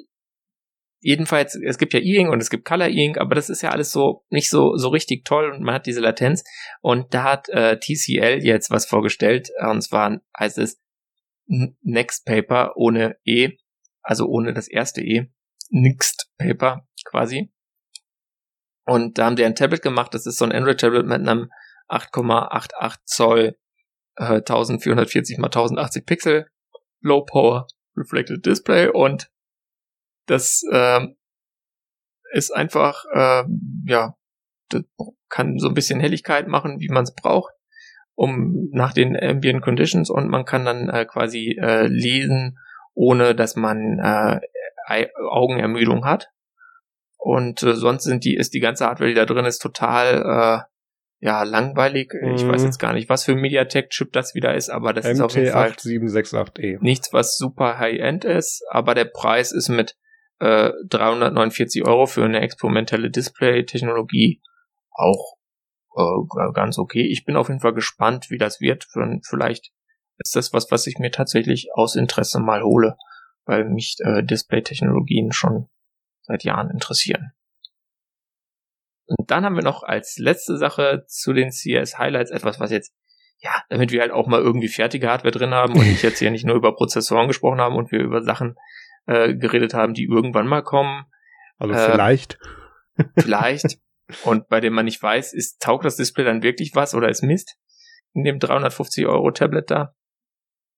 jedenfalls, es gibt ja E-Ink und es gibt Color E-Ink, aber das ist ja alles so nicht so so richtig toll und man hat diese Latenz. Und da hat äh, TCL jetzt was vorgestellt, und zwar heißt es Next Paper ohne E, also ohne das erste E, Next Paper quasi. Und da haben die ein Tablet gemacht, das ist so ein Android-Tablet mit einem 8,88 Zoll äh, 1440 x 1080 Pixel Low Power Reflected Display und das äh, ist einfach, äh, ja, das kann so ein bisschen Helligkeit machen, wie man es braucht, um nach den Ambient Conditions und man kann dann äh, quasi äh, lesen, ohne dass man äh, Augenermüdung hat. Und äh, sonst sind die, ist die ganze Hardware, die da drin ist, total äh, ja, langweilig. Mhm. Ich weiß mhm. jetzt gar nicht, was für ein MediaTek-Chip das wieder ist, aber das MT ist auf jeden Fall 8768E. nichts, was super High-End ist, aber der Preis ist mit äh, 349 Euro für eine experimentelle Display-Technologie auch äh, ganz okay. Ich bin auf jeden Fall gespannt, wie das wird. Vielleicht ist das was, was ich mir tatsächlich aus Interesse mal hole, weil mich äh, Display-Technologien schon seit Jahren interessieren. Und dann haben wir noch als letzte Sache zu den CS Highlights etwas, was jetzt, ja, damit wir halt auch mal irgendwie fertige Hardware drin haben und nicht [LAUGHS] jetzt hier nicht nur über Prozessoren gesprochen haben und wir über Sachen äh, geredet haben, die irgendwann mal kommen. Also äh, vielleicht. [LAUGHS] Vielleicht. Und bei dem man nicht weiß, ist, taugt das Display dann wirklich was oder ist Mist? In dem 350 Euro Tablet da.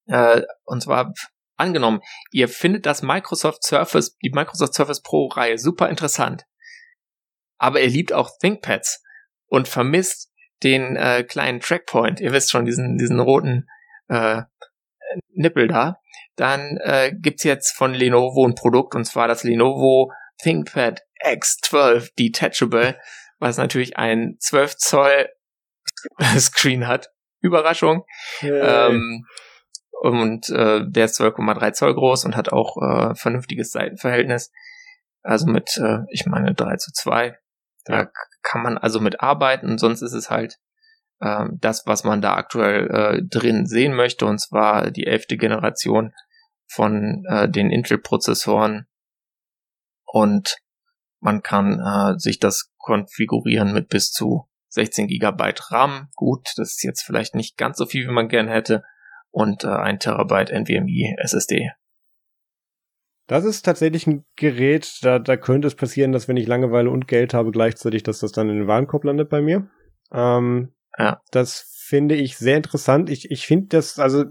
Äh, und zwar angenommen, ihr findet das Microsoft Surface, die Microsoft Surface Pro Reihe super interessant aber er liebt auch ThinkPads und vermisst den äh, kleinen Trackpoint, ihr wisst schon, diesen, diesen roten äh, Nippel da, dann äh, gibt's jetzt von Lenovo ein Produkt und zwar das Lenovo ThinkPad X12 Detachable, was natürlich ein 12 Zoll [LAUGHS] Screen hat. Überraschung. Ähm, und äh, der ist 12,3 Zoll groß und hat auch äh, vernünftiges Seitenverhältnis. Also mit, äh, ich meine, 3 zu 2. Da kann man also mit arbeiten, sonst ist es halt äh, das, was man da aktuell äh, drin sehen möchte, und zwar die elfte Generation von äh, den Intel-Prozessoren. Und Man kann äh, sich das konfigurieren mit bis zu 16 Gigabyte RAM. Gut, das ist jetzt vielleicht nicht ganz so viel, wie man gern hätte. Und äh, 1 Terabyte NVMe SSD. Das ist tatsächlich ein Gerät, da, da könnte es passieren, dass wenn ich Langeweile und Geld habe gleichzeitig, dass das dann in den Warenkorb landet bei mir. Ähm, ja. Das finde ich sehr interessant. Ich, ich finde das, also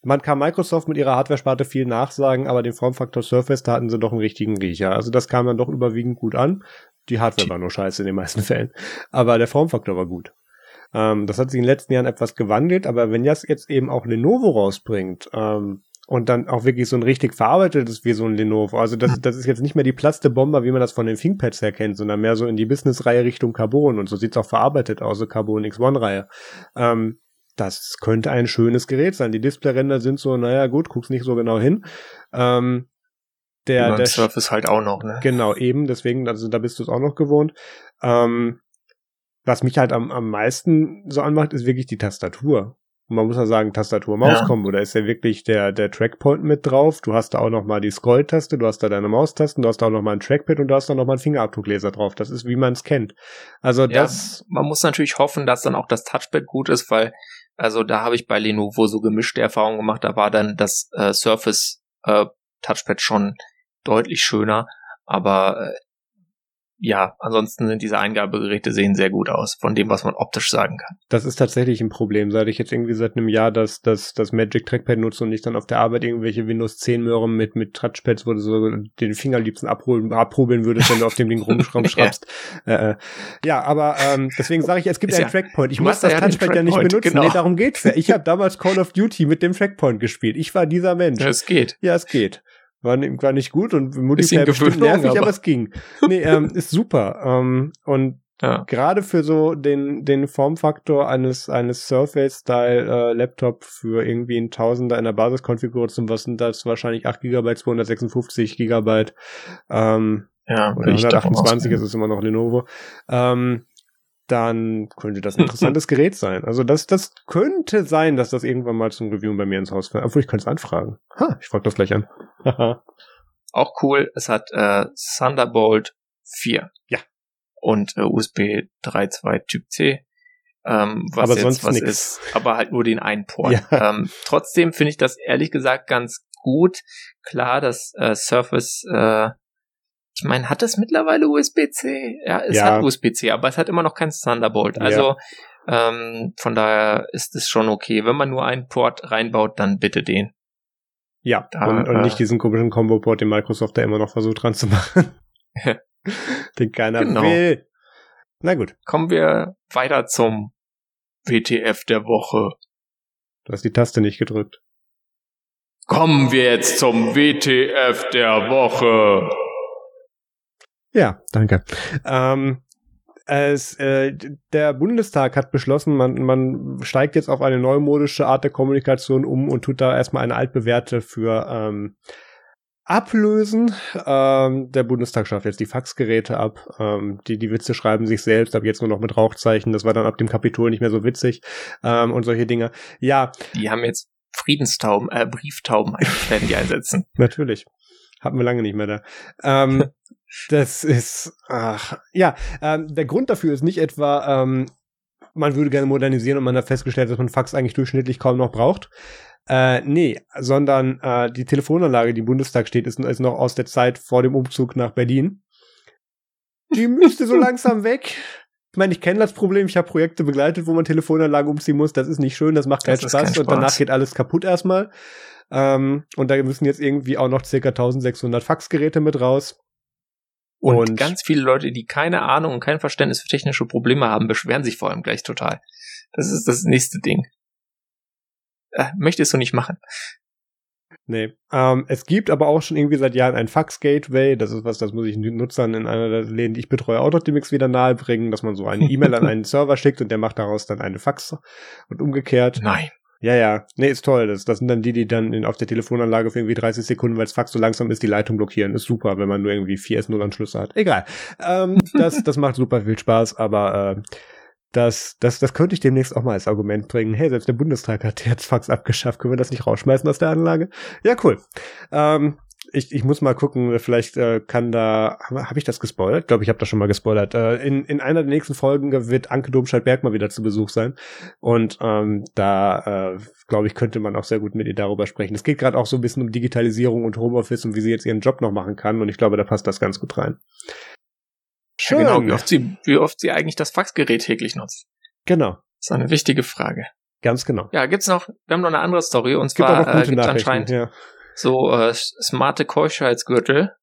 man kann Microsoft mit ihrer Hardware-Sparte viel nachsagen, aber den Formfaktor Surface, da hatten sie doch einen richtigen Riecher. Also das kam dann doch überwiegend gut an. Die Hardware war nur scheiße in den meisten [LAUGHS] Fällen. Aber der Formfaktor war gut. Ähm, das hat sich in den letzten Jahren etwas gewandelt, aber wenn das jetzt eben auch Lenovo rausbringt, ähm, und dann auch wirklich so ein richtig verarbeitetes wie so ein Lenovo. Also das, das ist jetzt nicht mehr die platzte Bomber, wie man das von den ThinkPads her kennt, sondern mehr so in die Business-Reihe Richtung Carbon und so sieht's auch verarbeitet aus, so Carbon X1-Reihe. Ähm, das könnte ein schönes Gerät sein. Die Displayränder sind so, naja gut, guck's nicht so genau hin. Ähm, der, der Surface halt auch noch, ne? Genau, eben, deswegen, also da bist du es auch noch gewohnt. Ähm, was mich halt am, am meisten so anmacht, ist wirklich die Tastatur. Und man muss ja sagen, Tastatur-Maus-Kombo, ja. da ist ja wirklich der, der Trackpoint mit drauf. Du hast da auch noch mal die Scroll-Taste, du hast da deine Maustasten, du hast da auch noch mal ein Trackpad und du hast da noch mal einen Fingerabdruckleser drauf. Das ist, wie man es kennt. Also ja, das. Man muss natürlich hoffen, dass dann auch das Touchpad gut ist, weil, also da habe ich bei Lenovo so gemischte Erfahrungen gemacht. Da war dann das äh, Surface äh, Touchpad schon deutlich schöner. Aber äh, ja, ansonsten sind diese Eingabegeräte sehen sehr gut aus, von dem, was man optisch sagen kann. Das ist tatsächlich ein Problem. Seit ich jetzt irgendwie seit einem Jahr das, das, das Magic Trackpad nutze und ich dann auf der Arbeit irgendwelche Windows 10 Möhren mit, mit Touchpads, wo du so den Finger liebsten abholen, abhobeln würdest, wenn du auf dem Ding rumschraubst. [LAUGHS] ja. Äh, äh, ja, aber ähm, deswegen sage ich, es gibt einen ja, Trackpoint. Ich muss das ja Touchpad ja nicht benutzen. Genau. Nee, darum geht's ja. Ich [LAUGHS] habe damals Call of Duty mit dem Trackpoint gespielt. Ich war dieser Mensch. Ja, es geht. Ja, es geht. War, war nicht gut und Multiplayer bestimmt nervig, aber. aber es ging. Nee, ähm, ist super. Ähm, und ja. gerade für so den, den Formfaktor eines, eines Surface-Style-Laptop äh, für irgendwie ein Tausender in der Basiskonfiguration, was sind das wahrscheinlich 8 GB, 256 GB, ähm, ja, oder 128 ist es immer noch Lenovo. Ähm, dann könnte das ein interessantes [LAUGHS] Gerät sein. Also das, das könnte sein, dass das irgendwann mal zum Review bei mir ins Haus fällt. Obwohl, ich könnte es anfragen. Ha, ich frage das gleich an. [LAUGHS] Auch cool, es hat äh, Thunderbolt 4. Ja. Und äh, USB 3.2 Typ C. Ähm, was aber jetzt was nix. ist, aber halt nur den einen Port. Ja. Ähm, trotzdem finde ich das ehrlich gesagt ganz gut. Klar, das äh, Surface äh, ich meine, hat es mittlerweile USB-C? Ja, es ja. hat USB-C, aber es hat immer noch kein Thunderbolt. Also ja. ähm, von daher ist es schon okay. Wenn man nur einen Port reinbaut, dann bitte den. Ja, da, und, und, nicht äh, diesen komischen Combo-Port, den Microsoft da immer noch versucht dran zu machen. [LAUGHS] den keiner genau. will. Na gut. Kommen wir weiter zum WTF der Woche. Du hast die Taste nicht gedrückt. Kommen wir jetzt zum WTF der Woche. Ja, danke. Ähm, es, äh, der Bundestag hat beschlossen, man, man steigt jetzt auf eine neumodische Art der Kommunikation um und tut da erstmal eine altbewährte für ähm, ablösen. Ähm, der Bundestag schafft jetzt die Faxgeräte ab. Ähm, die, die Witze schreiben sich selbst, ab jetzt nur noch mit Rauchzeichen. Das war dann ab dem Kapitol nicht mehr so witzig ähm, und solche Dinge. Ja. Die haben jetzt Friedenstauben, äh, Brieftauben werden die einsetzen. [LAUGHS] Natürlich. Hatten wir lange nicht mehr da. Ähm, [LAUGHS] das ist, ach, ja, ähm, der Grund dafür ist nicht etwa, ähm, man würde gerne modernisieren und man hat festgestellt, dass man Fax eigentlich durchschnittlich kaum noch braucht. Äh, nee, sondern äh, die Telefonanlage, die im Bundestag steht, ist, ist noch aus der Zeit vor dem Umzug nach Berlin. Die müsste so [LAUGHS] langsam weg. Ich meine, ich kenne das Problem, ich habe Projekte begleitet, wo man Telefonanlagen umziehen muss. Das ist nicht schön, das macht keinen Spaß, kein Spaß, und danach geht alles kaputt erstmal. Ähm, und da müssen jetzt irgendwie auch noch circa 1600 Faxgeräte mit raus. Und, und, ganz viele Leute, die keine Ahnung und kein Verständnis für technische Probleme haben, beschweren sich vor allem gleich total. Das ist das nächste Ding. Äh, möchtest du nicht machen. Nee. Ähm, es gibt aber auch schon irgendwie seit Jahren ein Fax-Gateway. Das ist was, das muss ich Nutzern in einer der Läden, die ich betreue, Autodemix wieder nahebringen, dass man so eine E-Mail an [LAUGHS] einen Server schickt und der macht daraus dann eine Fax und umgekehrt. Nein. Ja, ja. Nee, ist toll. Das, das sind dann die, die dann in, auf der Telefonanlage für irgendwie 30 Sekunden, weil das Fax so langsam ist, die Leitung blockieren. Ist super, wenn man nur irgendwie vier S0-Anschlüsse hat. Egal. Ähm, [LAUGHS] das, das macht super viel Spaß, aber äh, das, das, das könnte ich demnächst auch mal als Argument bringen. Hey, selbst der Bundestag hat jetzt Fax abgeschafft. Können wir das nicht rausschmeißen aus der Anlage? Ja, cool. Ähm, ich, ich muss mal gucken, vielleicht äh, kann da, habe hab ich das gespoilert? Ich glaube, ich habe das schon mal gespoilert. Äh, in, in einer der nächsten Folgen wird Anke Domscheit-Berg mal wieder zu Besuch sein. Und ähm, da, äh, glaube ich, könnte man auch sehr gut mit ihr darüber sprechen. Es geht gerade auch so ein bisschen um Digitalisierung und Homeoffice und wie sie jetzt ihren Job noch machen kann. Und ich glaube, da passt das ganz gut rein. Schön. Ja, genau, wie oft, sie, wie oft sie eigentlich das Faxgerät täglich nutzt. Genau. Das ist eine wichtige Frage. Ganz genau. Ja, gibt's noch, wir haben noch eine andere Story und zwar äh, gibt's anscheinend ja. So äh, smarte Keuschheitsgürtel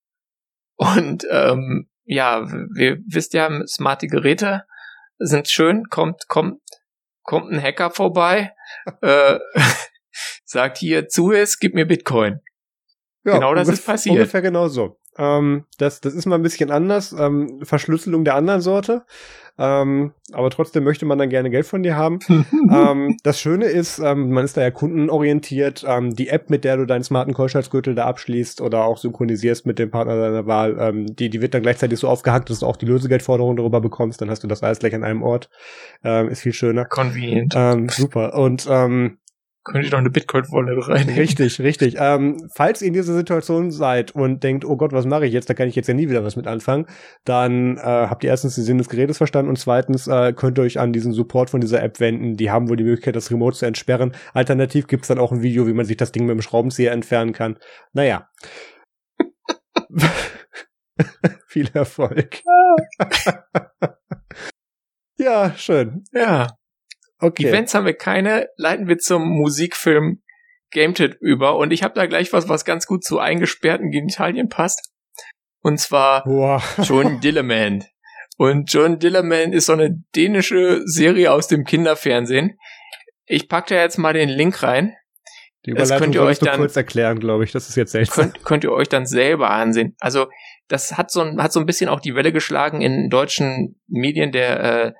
und ähm, ja, wir wisst ja, smarte Geräte sind schön, kommt, kommt, kommt ein Hacker vorbei, [LAUGHS] äh, [LAUGHS] sagt hier zu es, gib mir Bitcoin. Ja, genau das ist passiert. Ungefähr genau so. Ähm, das, das ist mal ein bisschen anders. Ähm, Verschlüsselung der anderen Sorte. Ähm, aber trotzdem möchte man dann gerne Geld von dir haben. [LAUGHS] ähm, das Schöne ist, ähm, man ist da ja kundenorientiert. Ähm, die App, mit der du deinen smarten Keuschheitsgürtel da abschließt oder auch synchronisierst mit dem Partner deiner Wahl, ähm, die, die wird dann gleichzeitig so aufgehackt, dass du auch die Lösegeldforderung darüber bekommst. Dann hast du das alles gleich an einem Ort. Ähm, ist viel schöner. Convenient. Ähm, super. Und ähm, könnt ihr doch eine Bitcoin-Wallet rein. Richtig, richtig. Ähm, falls ihr in dieser Situation seid und denkt, oh Gott, was mache ich jetzt? Da kann ich jetzt ja nie wieder was mit anfangen, dann äh, habt ihr erstens den Sinn des Gerätes verstanden und zweitens äh, könnt ihr euch an diesen Support von dieser App wenden. Die haben wohl die Möglichkeit, das Remote zu entsperren. Alternativ gibt's dann auch ein Video, wie man sich das Ding mit dem Schraubenzieher entfernen kann. Naja. [LAUGHS] Viel Erfolg. [LAUGHS] ja, schön. Ja. Okay. Events haben wir keine, leiten wir zum Musikfilm GameTit über und ich habe da gleich was, was ganz gut zu eingesperrten Genitalien passt. Und zwar wow. John [LAUGHS] Dillerman. Und John Dillerman ist so eine dänische Serie aus dem Kinderfernsehen. Ich pack da jetzt mal den Link rein. Die Überleitung das könnt ihr euch dann kurz erklären, glaube ich. Das ist jetzt seltsam. Könnt, könnt ihr euch dann selber ansehen. Also das hat so ein, hat so ein bisschen auch die Welle geschlagen in deutschen Medien. Der äh,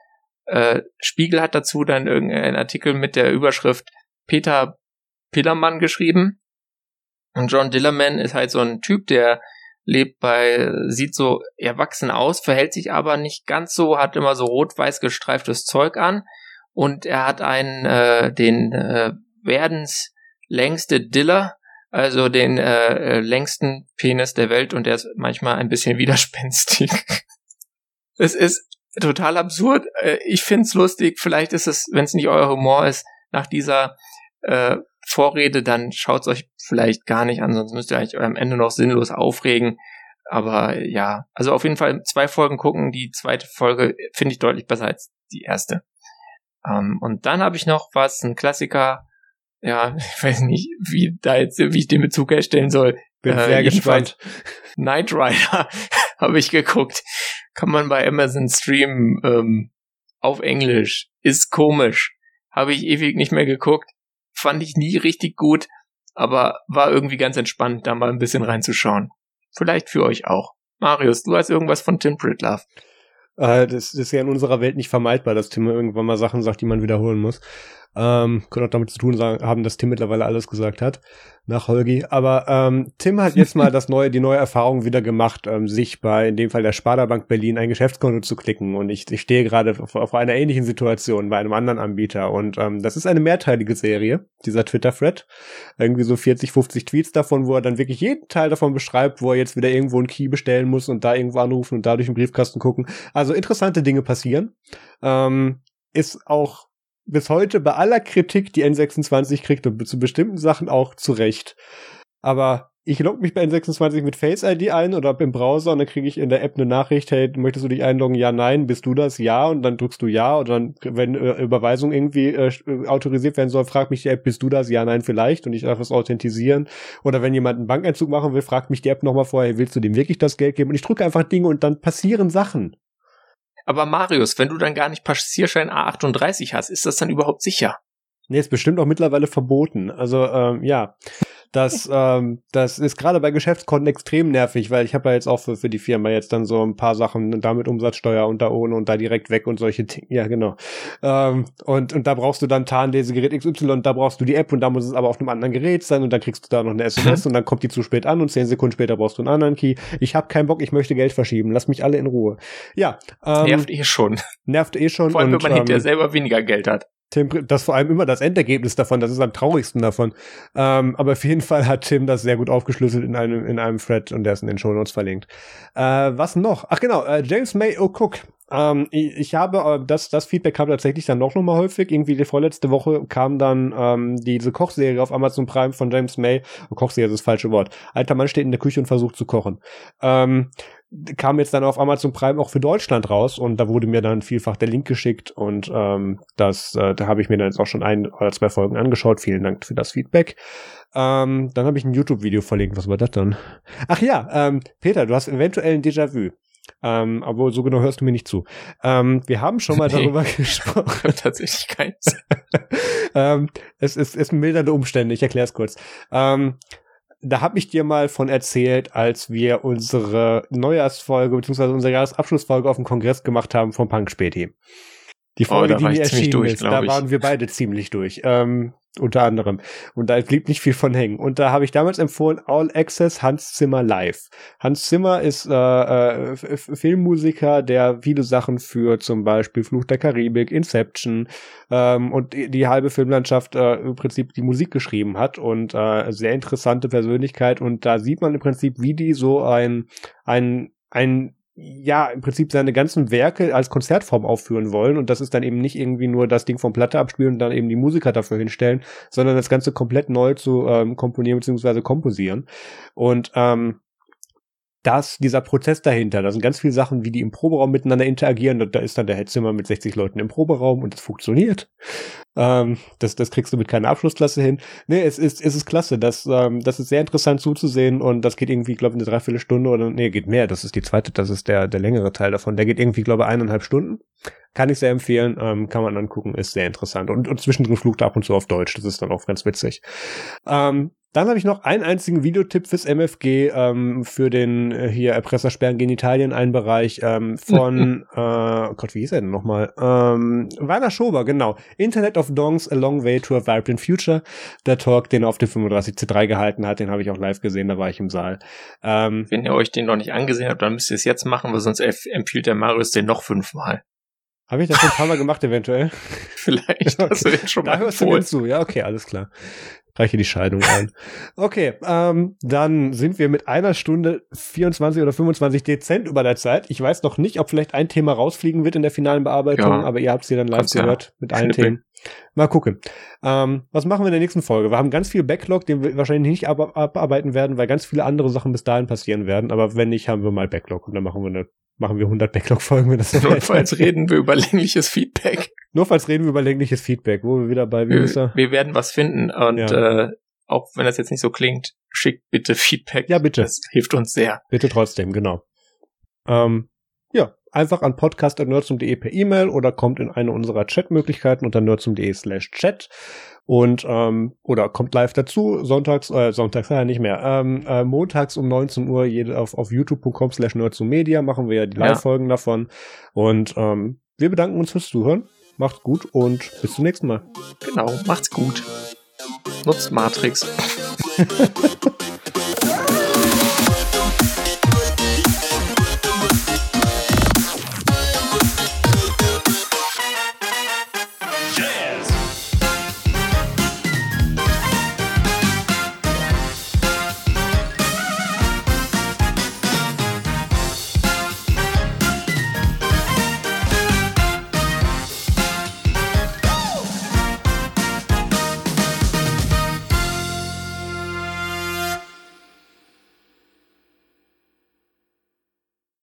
äh, Spiegel hat dazu dann irgendeinen Artikel mit der Überschrift Peter Pillermann geschrieben. Und John Dillerman ist halt so ein Typ, der lebt bei, sieht so erwachsen aus, verhält sich aber nicht ganz so, hat immer so rot-weiß gestreiftes Zeug an und er hat einen, äh, den äh, Werdens längste Diller, also den äh, äh längsten Penis der Welt und der ist manchmal ein bisschen [LAUGHS] widerspenstig. es ist total absurd. Äh, ich find's lustig. Vielleicht ist es, wenn es nicht euer Humor ist, nach dieser äh, Vorrede, dann schaut's euch vielleicht gar nicht an, sonst müsst ihr eigentlich am Ende noch sinnlos aufregen. Aber ja, also auf jeden Fall zwei Folgen gucken. Die zweite Folge finde ich deutlich besser als die erste. Ähm, und dann habe ich noch was, ein Klassiker. Ja, [LAUGHS] ich weiß nicht, wie da jetzt, wie ich den Bezug herstellen soll. Bin äh, sehr gespannt. Knight Rider [LAUGHS] habe ich geguckt kann man bei Amazon streamen ähm, auf Englisch. Ist komisch. Habe ich ewig nicht mehr geguckt. Fand ich nie richtig gut, aber war irgendwie ganz entspannt, da mal ein bisschen reinzuschauen. Vielleicht für euch auch. Marius, du hast irgendwas von Tim Pritlove. Äh, das, das ist ja in unserer Welt nicht vermeidbar, dass Tim irgendwann mal Sachen sagt, die man wiederholen muss. Ähm, könnte auch damit zu tun haben, dass Tim mittlerweile alles gesagt hat nach Holgi. Aber ähm, Tim hat jetzt mal [LAUGHS] das neue, die neue Erfahrung wieder gemacht, ähm, sich bei in dem Fall der Sparda Bank Berlin ein Geschäftskonto zu klicken. Und ich, ich stehe gerade auf, auf, einer ähnlichen Situation bei einem anderen Anbieter. Und ähm, das ist eine mehrteilige Serie, dieser Twitter-Thread. Irgendwie so 40, 50 Tweets davon, wo er dann wirklich jeden Teil davon beschreibt, wo er jetzt wieder irgendwo einen Key bestellen muss und da irgendwo anrufen und da durch den Briefkasten gucken. Also interessante Dinge passieren. Ähm, ist auch bis heute bei aller Kritik, die N26 kriegt und zu bestimmten Sachen auch zurecht. Aber ich logge mich bei N26 mit Face ID ein oder im Browser und dann kriege ich in der App eine Nachricht, hey, möchtest du dich einloggen? Ja, nein, bist du das? Ja, und dann drückst du ja und dann, wenn äh, Überweisung irgendwie äh, autorisiert werden soll, fragt mich die App, bist du das? Ja, nein, vielleicht und ich darf es authentisieren. Oder wenn jemand einen Bankeinzug machen will, fragt mich die App nochmal vorher, willst du dem wirklich das Geld geben? Und ich drücke einfach Dinge und dann passieren Sachen. Aber Marius, wenn du dann gar nicht Passierschein A38 hast, ist das dann überhaupt sicher? Nee, ist bestimmt auch mittlerweile verboten. Also ähm, ja, das, ähm, das ist gerade bei Geschäftskonten extrem nervig, weil ich habe ja jetzt auch für, für die Firma jetzt dann so ein paar Sachen, damit Umsatzsteuer und da ohne und da direkt weg und solche Dinge. Ja, genau. Ähm, und, und da brauchst du dann Tarnlesegerät XY und da brauchst du die App und da muss es aber auf einem anderen Gerät sein und dann kriegst du da noch eine SMS und dann kommt die zu spät an und zehn Sekunden später brauchst du einen anderen Key. Ich habe keinen Bock, ich möchte Geld verschieben. Lass mich alle in Ruhe. Ja. Ähm, nervt eh schon. Nervt eh schon. Vor allem, und, wenn man hinterher ähm, selber weniger Geld hat. Tim, das vor allem immer das Endergebnis davon, das ist am traurigsten davon. Ähm, aber auf jeden Fall hat Tim das sehr gut aufgeschlüsselt in einem, in einem Thread und der ist in den Show Notes verlinkt. Äh, was noch? Ach genau, äh, James May O'Cook. Ähm, ich, ich habe, äh, das, das Feedback kam tatsächlich dann noch mal häufig. Irgendwie die vorletzte Woche kam dann ähm, diese Kochserie auf Amazon Prime von James May. Kochserie ist das falsche Wort. Alter Mann steht in der Küche und versucht zu kochen. Ähm, kam jetzt dann auf Amazon Prime auch für Deutschland raus und da wurde mir dann vielfach der Link geschickt und ähm, das, äh, da habe ich mir dann jetzt auch schon ein oder zwei Folgen angeschaut. Vielen Dank für das Feedback. Ähm, dann habe ich ein YouTube-Video verlinkt. Was war das dann? Ach ja, ähm, Peter, du hast eventuell ein Déjà-vu. Ähm, aber so genau hörst du mir nicht zu. Ähm, wir haben schon mal [LAUGHS] nee, darüber [LAUGHS] gesprochen. Tatsächlich keins. [LAUGHS] ähm, es ist, ist mildernde Umstände, ich erkläre es kurz. Ähm, da habe ich dir mal von erzählt, als wir unsere Neujahrsfolge bzw. unsere Jahresabschlussfolge auf dem Kongress gemacht haben vom Punk Späti. Die oh, Folge, oh, die mir erschienen durch, ist, da waren wir beide ziemlich durch. Ähm, unter anderem. Und da blieb nicht viel von hängen. Und da habe ich damals empfohlen All Access Hans Zimmer Live. Hans Zimmer ist äh, äh, Filmmusiker, der viele Sachen für zum Beispiel Fluch der Karibik, Inception ähm, und die, die, halbe Filmlandschaft äh, im Prinzip die Musik geschrieben hat und äh, sehr interessante Persönlichkeit. Und da sieht man im Prinzip, wie die so ein ein ein ja, im Prinzip seine ganzen Werke als Konzertform aufführen wollen und das ist dann eben nicht irgendwie nur das Ding vom Platte abspielen und dann eben die Musiker dafür hinstellen, sondern das Ganze komplett neu zu ähm, komponieren bzw. komposieren. Und ähm, das, dieser Prozess dahinter, da sind ganz viele Sachen, wie die im Proberaum miteinander interagieren. Da ist dann der Headzimmer mit 60 Leuten im Proberaum und es funktioniert. Ähm, das, das kriegst du mit keiner Abschlussklasse hin. Nee, es ist, es ist klasse. Das, ähm, das ist sehr interessant zuzusehen und das geht irgendwie, glaube ich, eine Dreiviertelstunde oder, nee, geht mehr. Das ist die zweite, das ist der, der längere Teil davon. Der geht irgendwie, glaube ich, eineinhalb Stunden. Kann ich sehr empfehlen, ähm, kann man angucken, ist sehr interessant. Und, und zwischendrin flucht er ab und zu auf Deutsch. Das ist dann auch ganz witzig. Ähm, dann habe ich noch einen einzigen Videotipp fürs MFG ähm, für den äh, hier Erpressersperren Genitalien, einen Bereich ähm, von [LAUGHS] äh, Gott, wie hieß er denn nochmal? Ähm, Werner Schober, genau. Internet of Dongs, A Long Way to a Vibrant Future. Der Talk, den er auf dem 35C3 gehalten hat, den habe ich auch live gesehen, da war ich im Saal. Ähm, Wenn ihr euch den noch nicht angesehen habt, dann müsst ihr es jetzt machen, weil sonst empfiehlt der Marius den noch fünfmal. Habe ich das schon ein paar Mal gemacht, eventuell? [LAUGHS] Vielleicht [LAUGHS] hast du den schon mal Da hörst du zu, ja, okay, alles klar reiche die Scheidung ein. [LAUGHS] Okay, ähm, dann sind wir mit einer Stunde 24 oder 25 dezent über der Zeit. Ich weiß noch nicht, ob vielleicht ein Thema rausfliegen wird in der finalen Bearbeitung, ja. aber ihr habt sie dann live Kannst gehört ja. mit allen Themen. Mal gucken. Ähm, was machen wir in der nächsten Folge? Wir haben ganz viel Backlog, den wir wahrscheinlich nicht ab abarbeiten werden, weil ganz viele andere Sachen bis dahin passieren werden. Aber wenn nicht, haben wir mal Backlog und dann machen wir eine machen wir 100 Backlog-Folgen, wenn das [LAUGHS] so Notfalls reden wir über längliches Feedback. Notfalls reden wir über längliches Feedback, wo wir wieder bei wie wir, wir werden was finden und ja. äh, auch wenn das jetzt nicht so klingt, schickt bitte Feedback. Ja, bitte. Das hilft uns sehr. Bitte trotzdem, genau. Ähm, ja, einfach an podcast.nerdsum.de per E-Mail oder kommt in eine unserer Chatmöglichkeiten unter nerdsum.de slash chat und ähm, oder kommt live dazu, sonntags, äh, sonntags ja nicht mehr, ähm, äh, montags um 19 Uhr jede, auf, auf youtube.com slash nerdsummedia machen wir ja die Live-Folgen ja. davon und ähm, wir bedanken uns fürs Zuhören, macht's gut und bis zum nächsten Mal. Genau, macht's gut. Nutzt Matrix. [LAUGHS]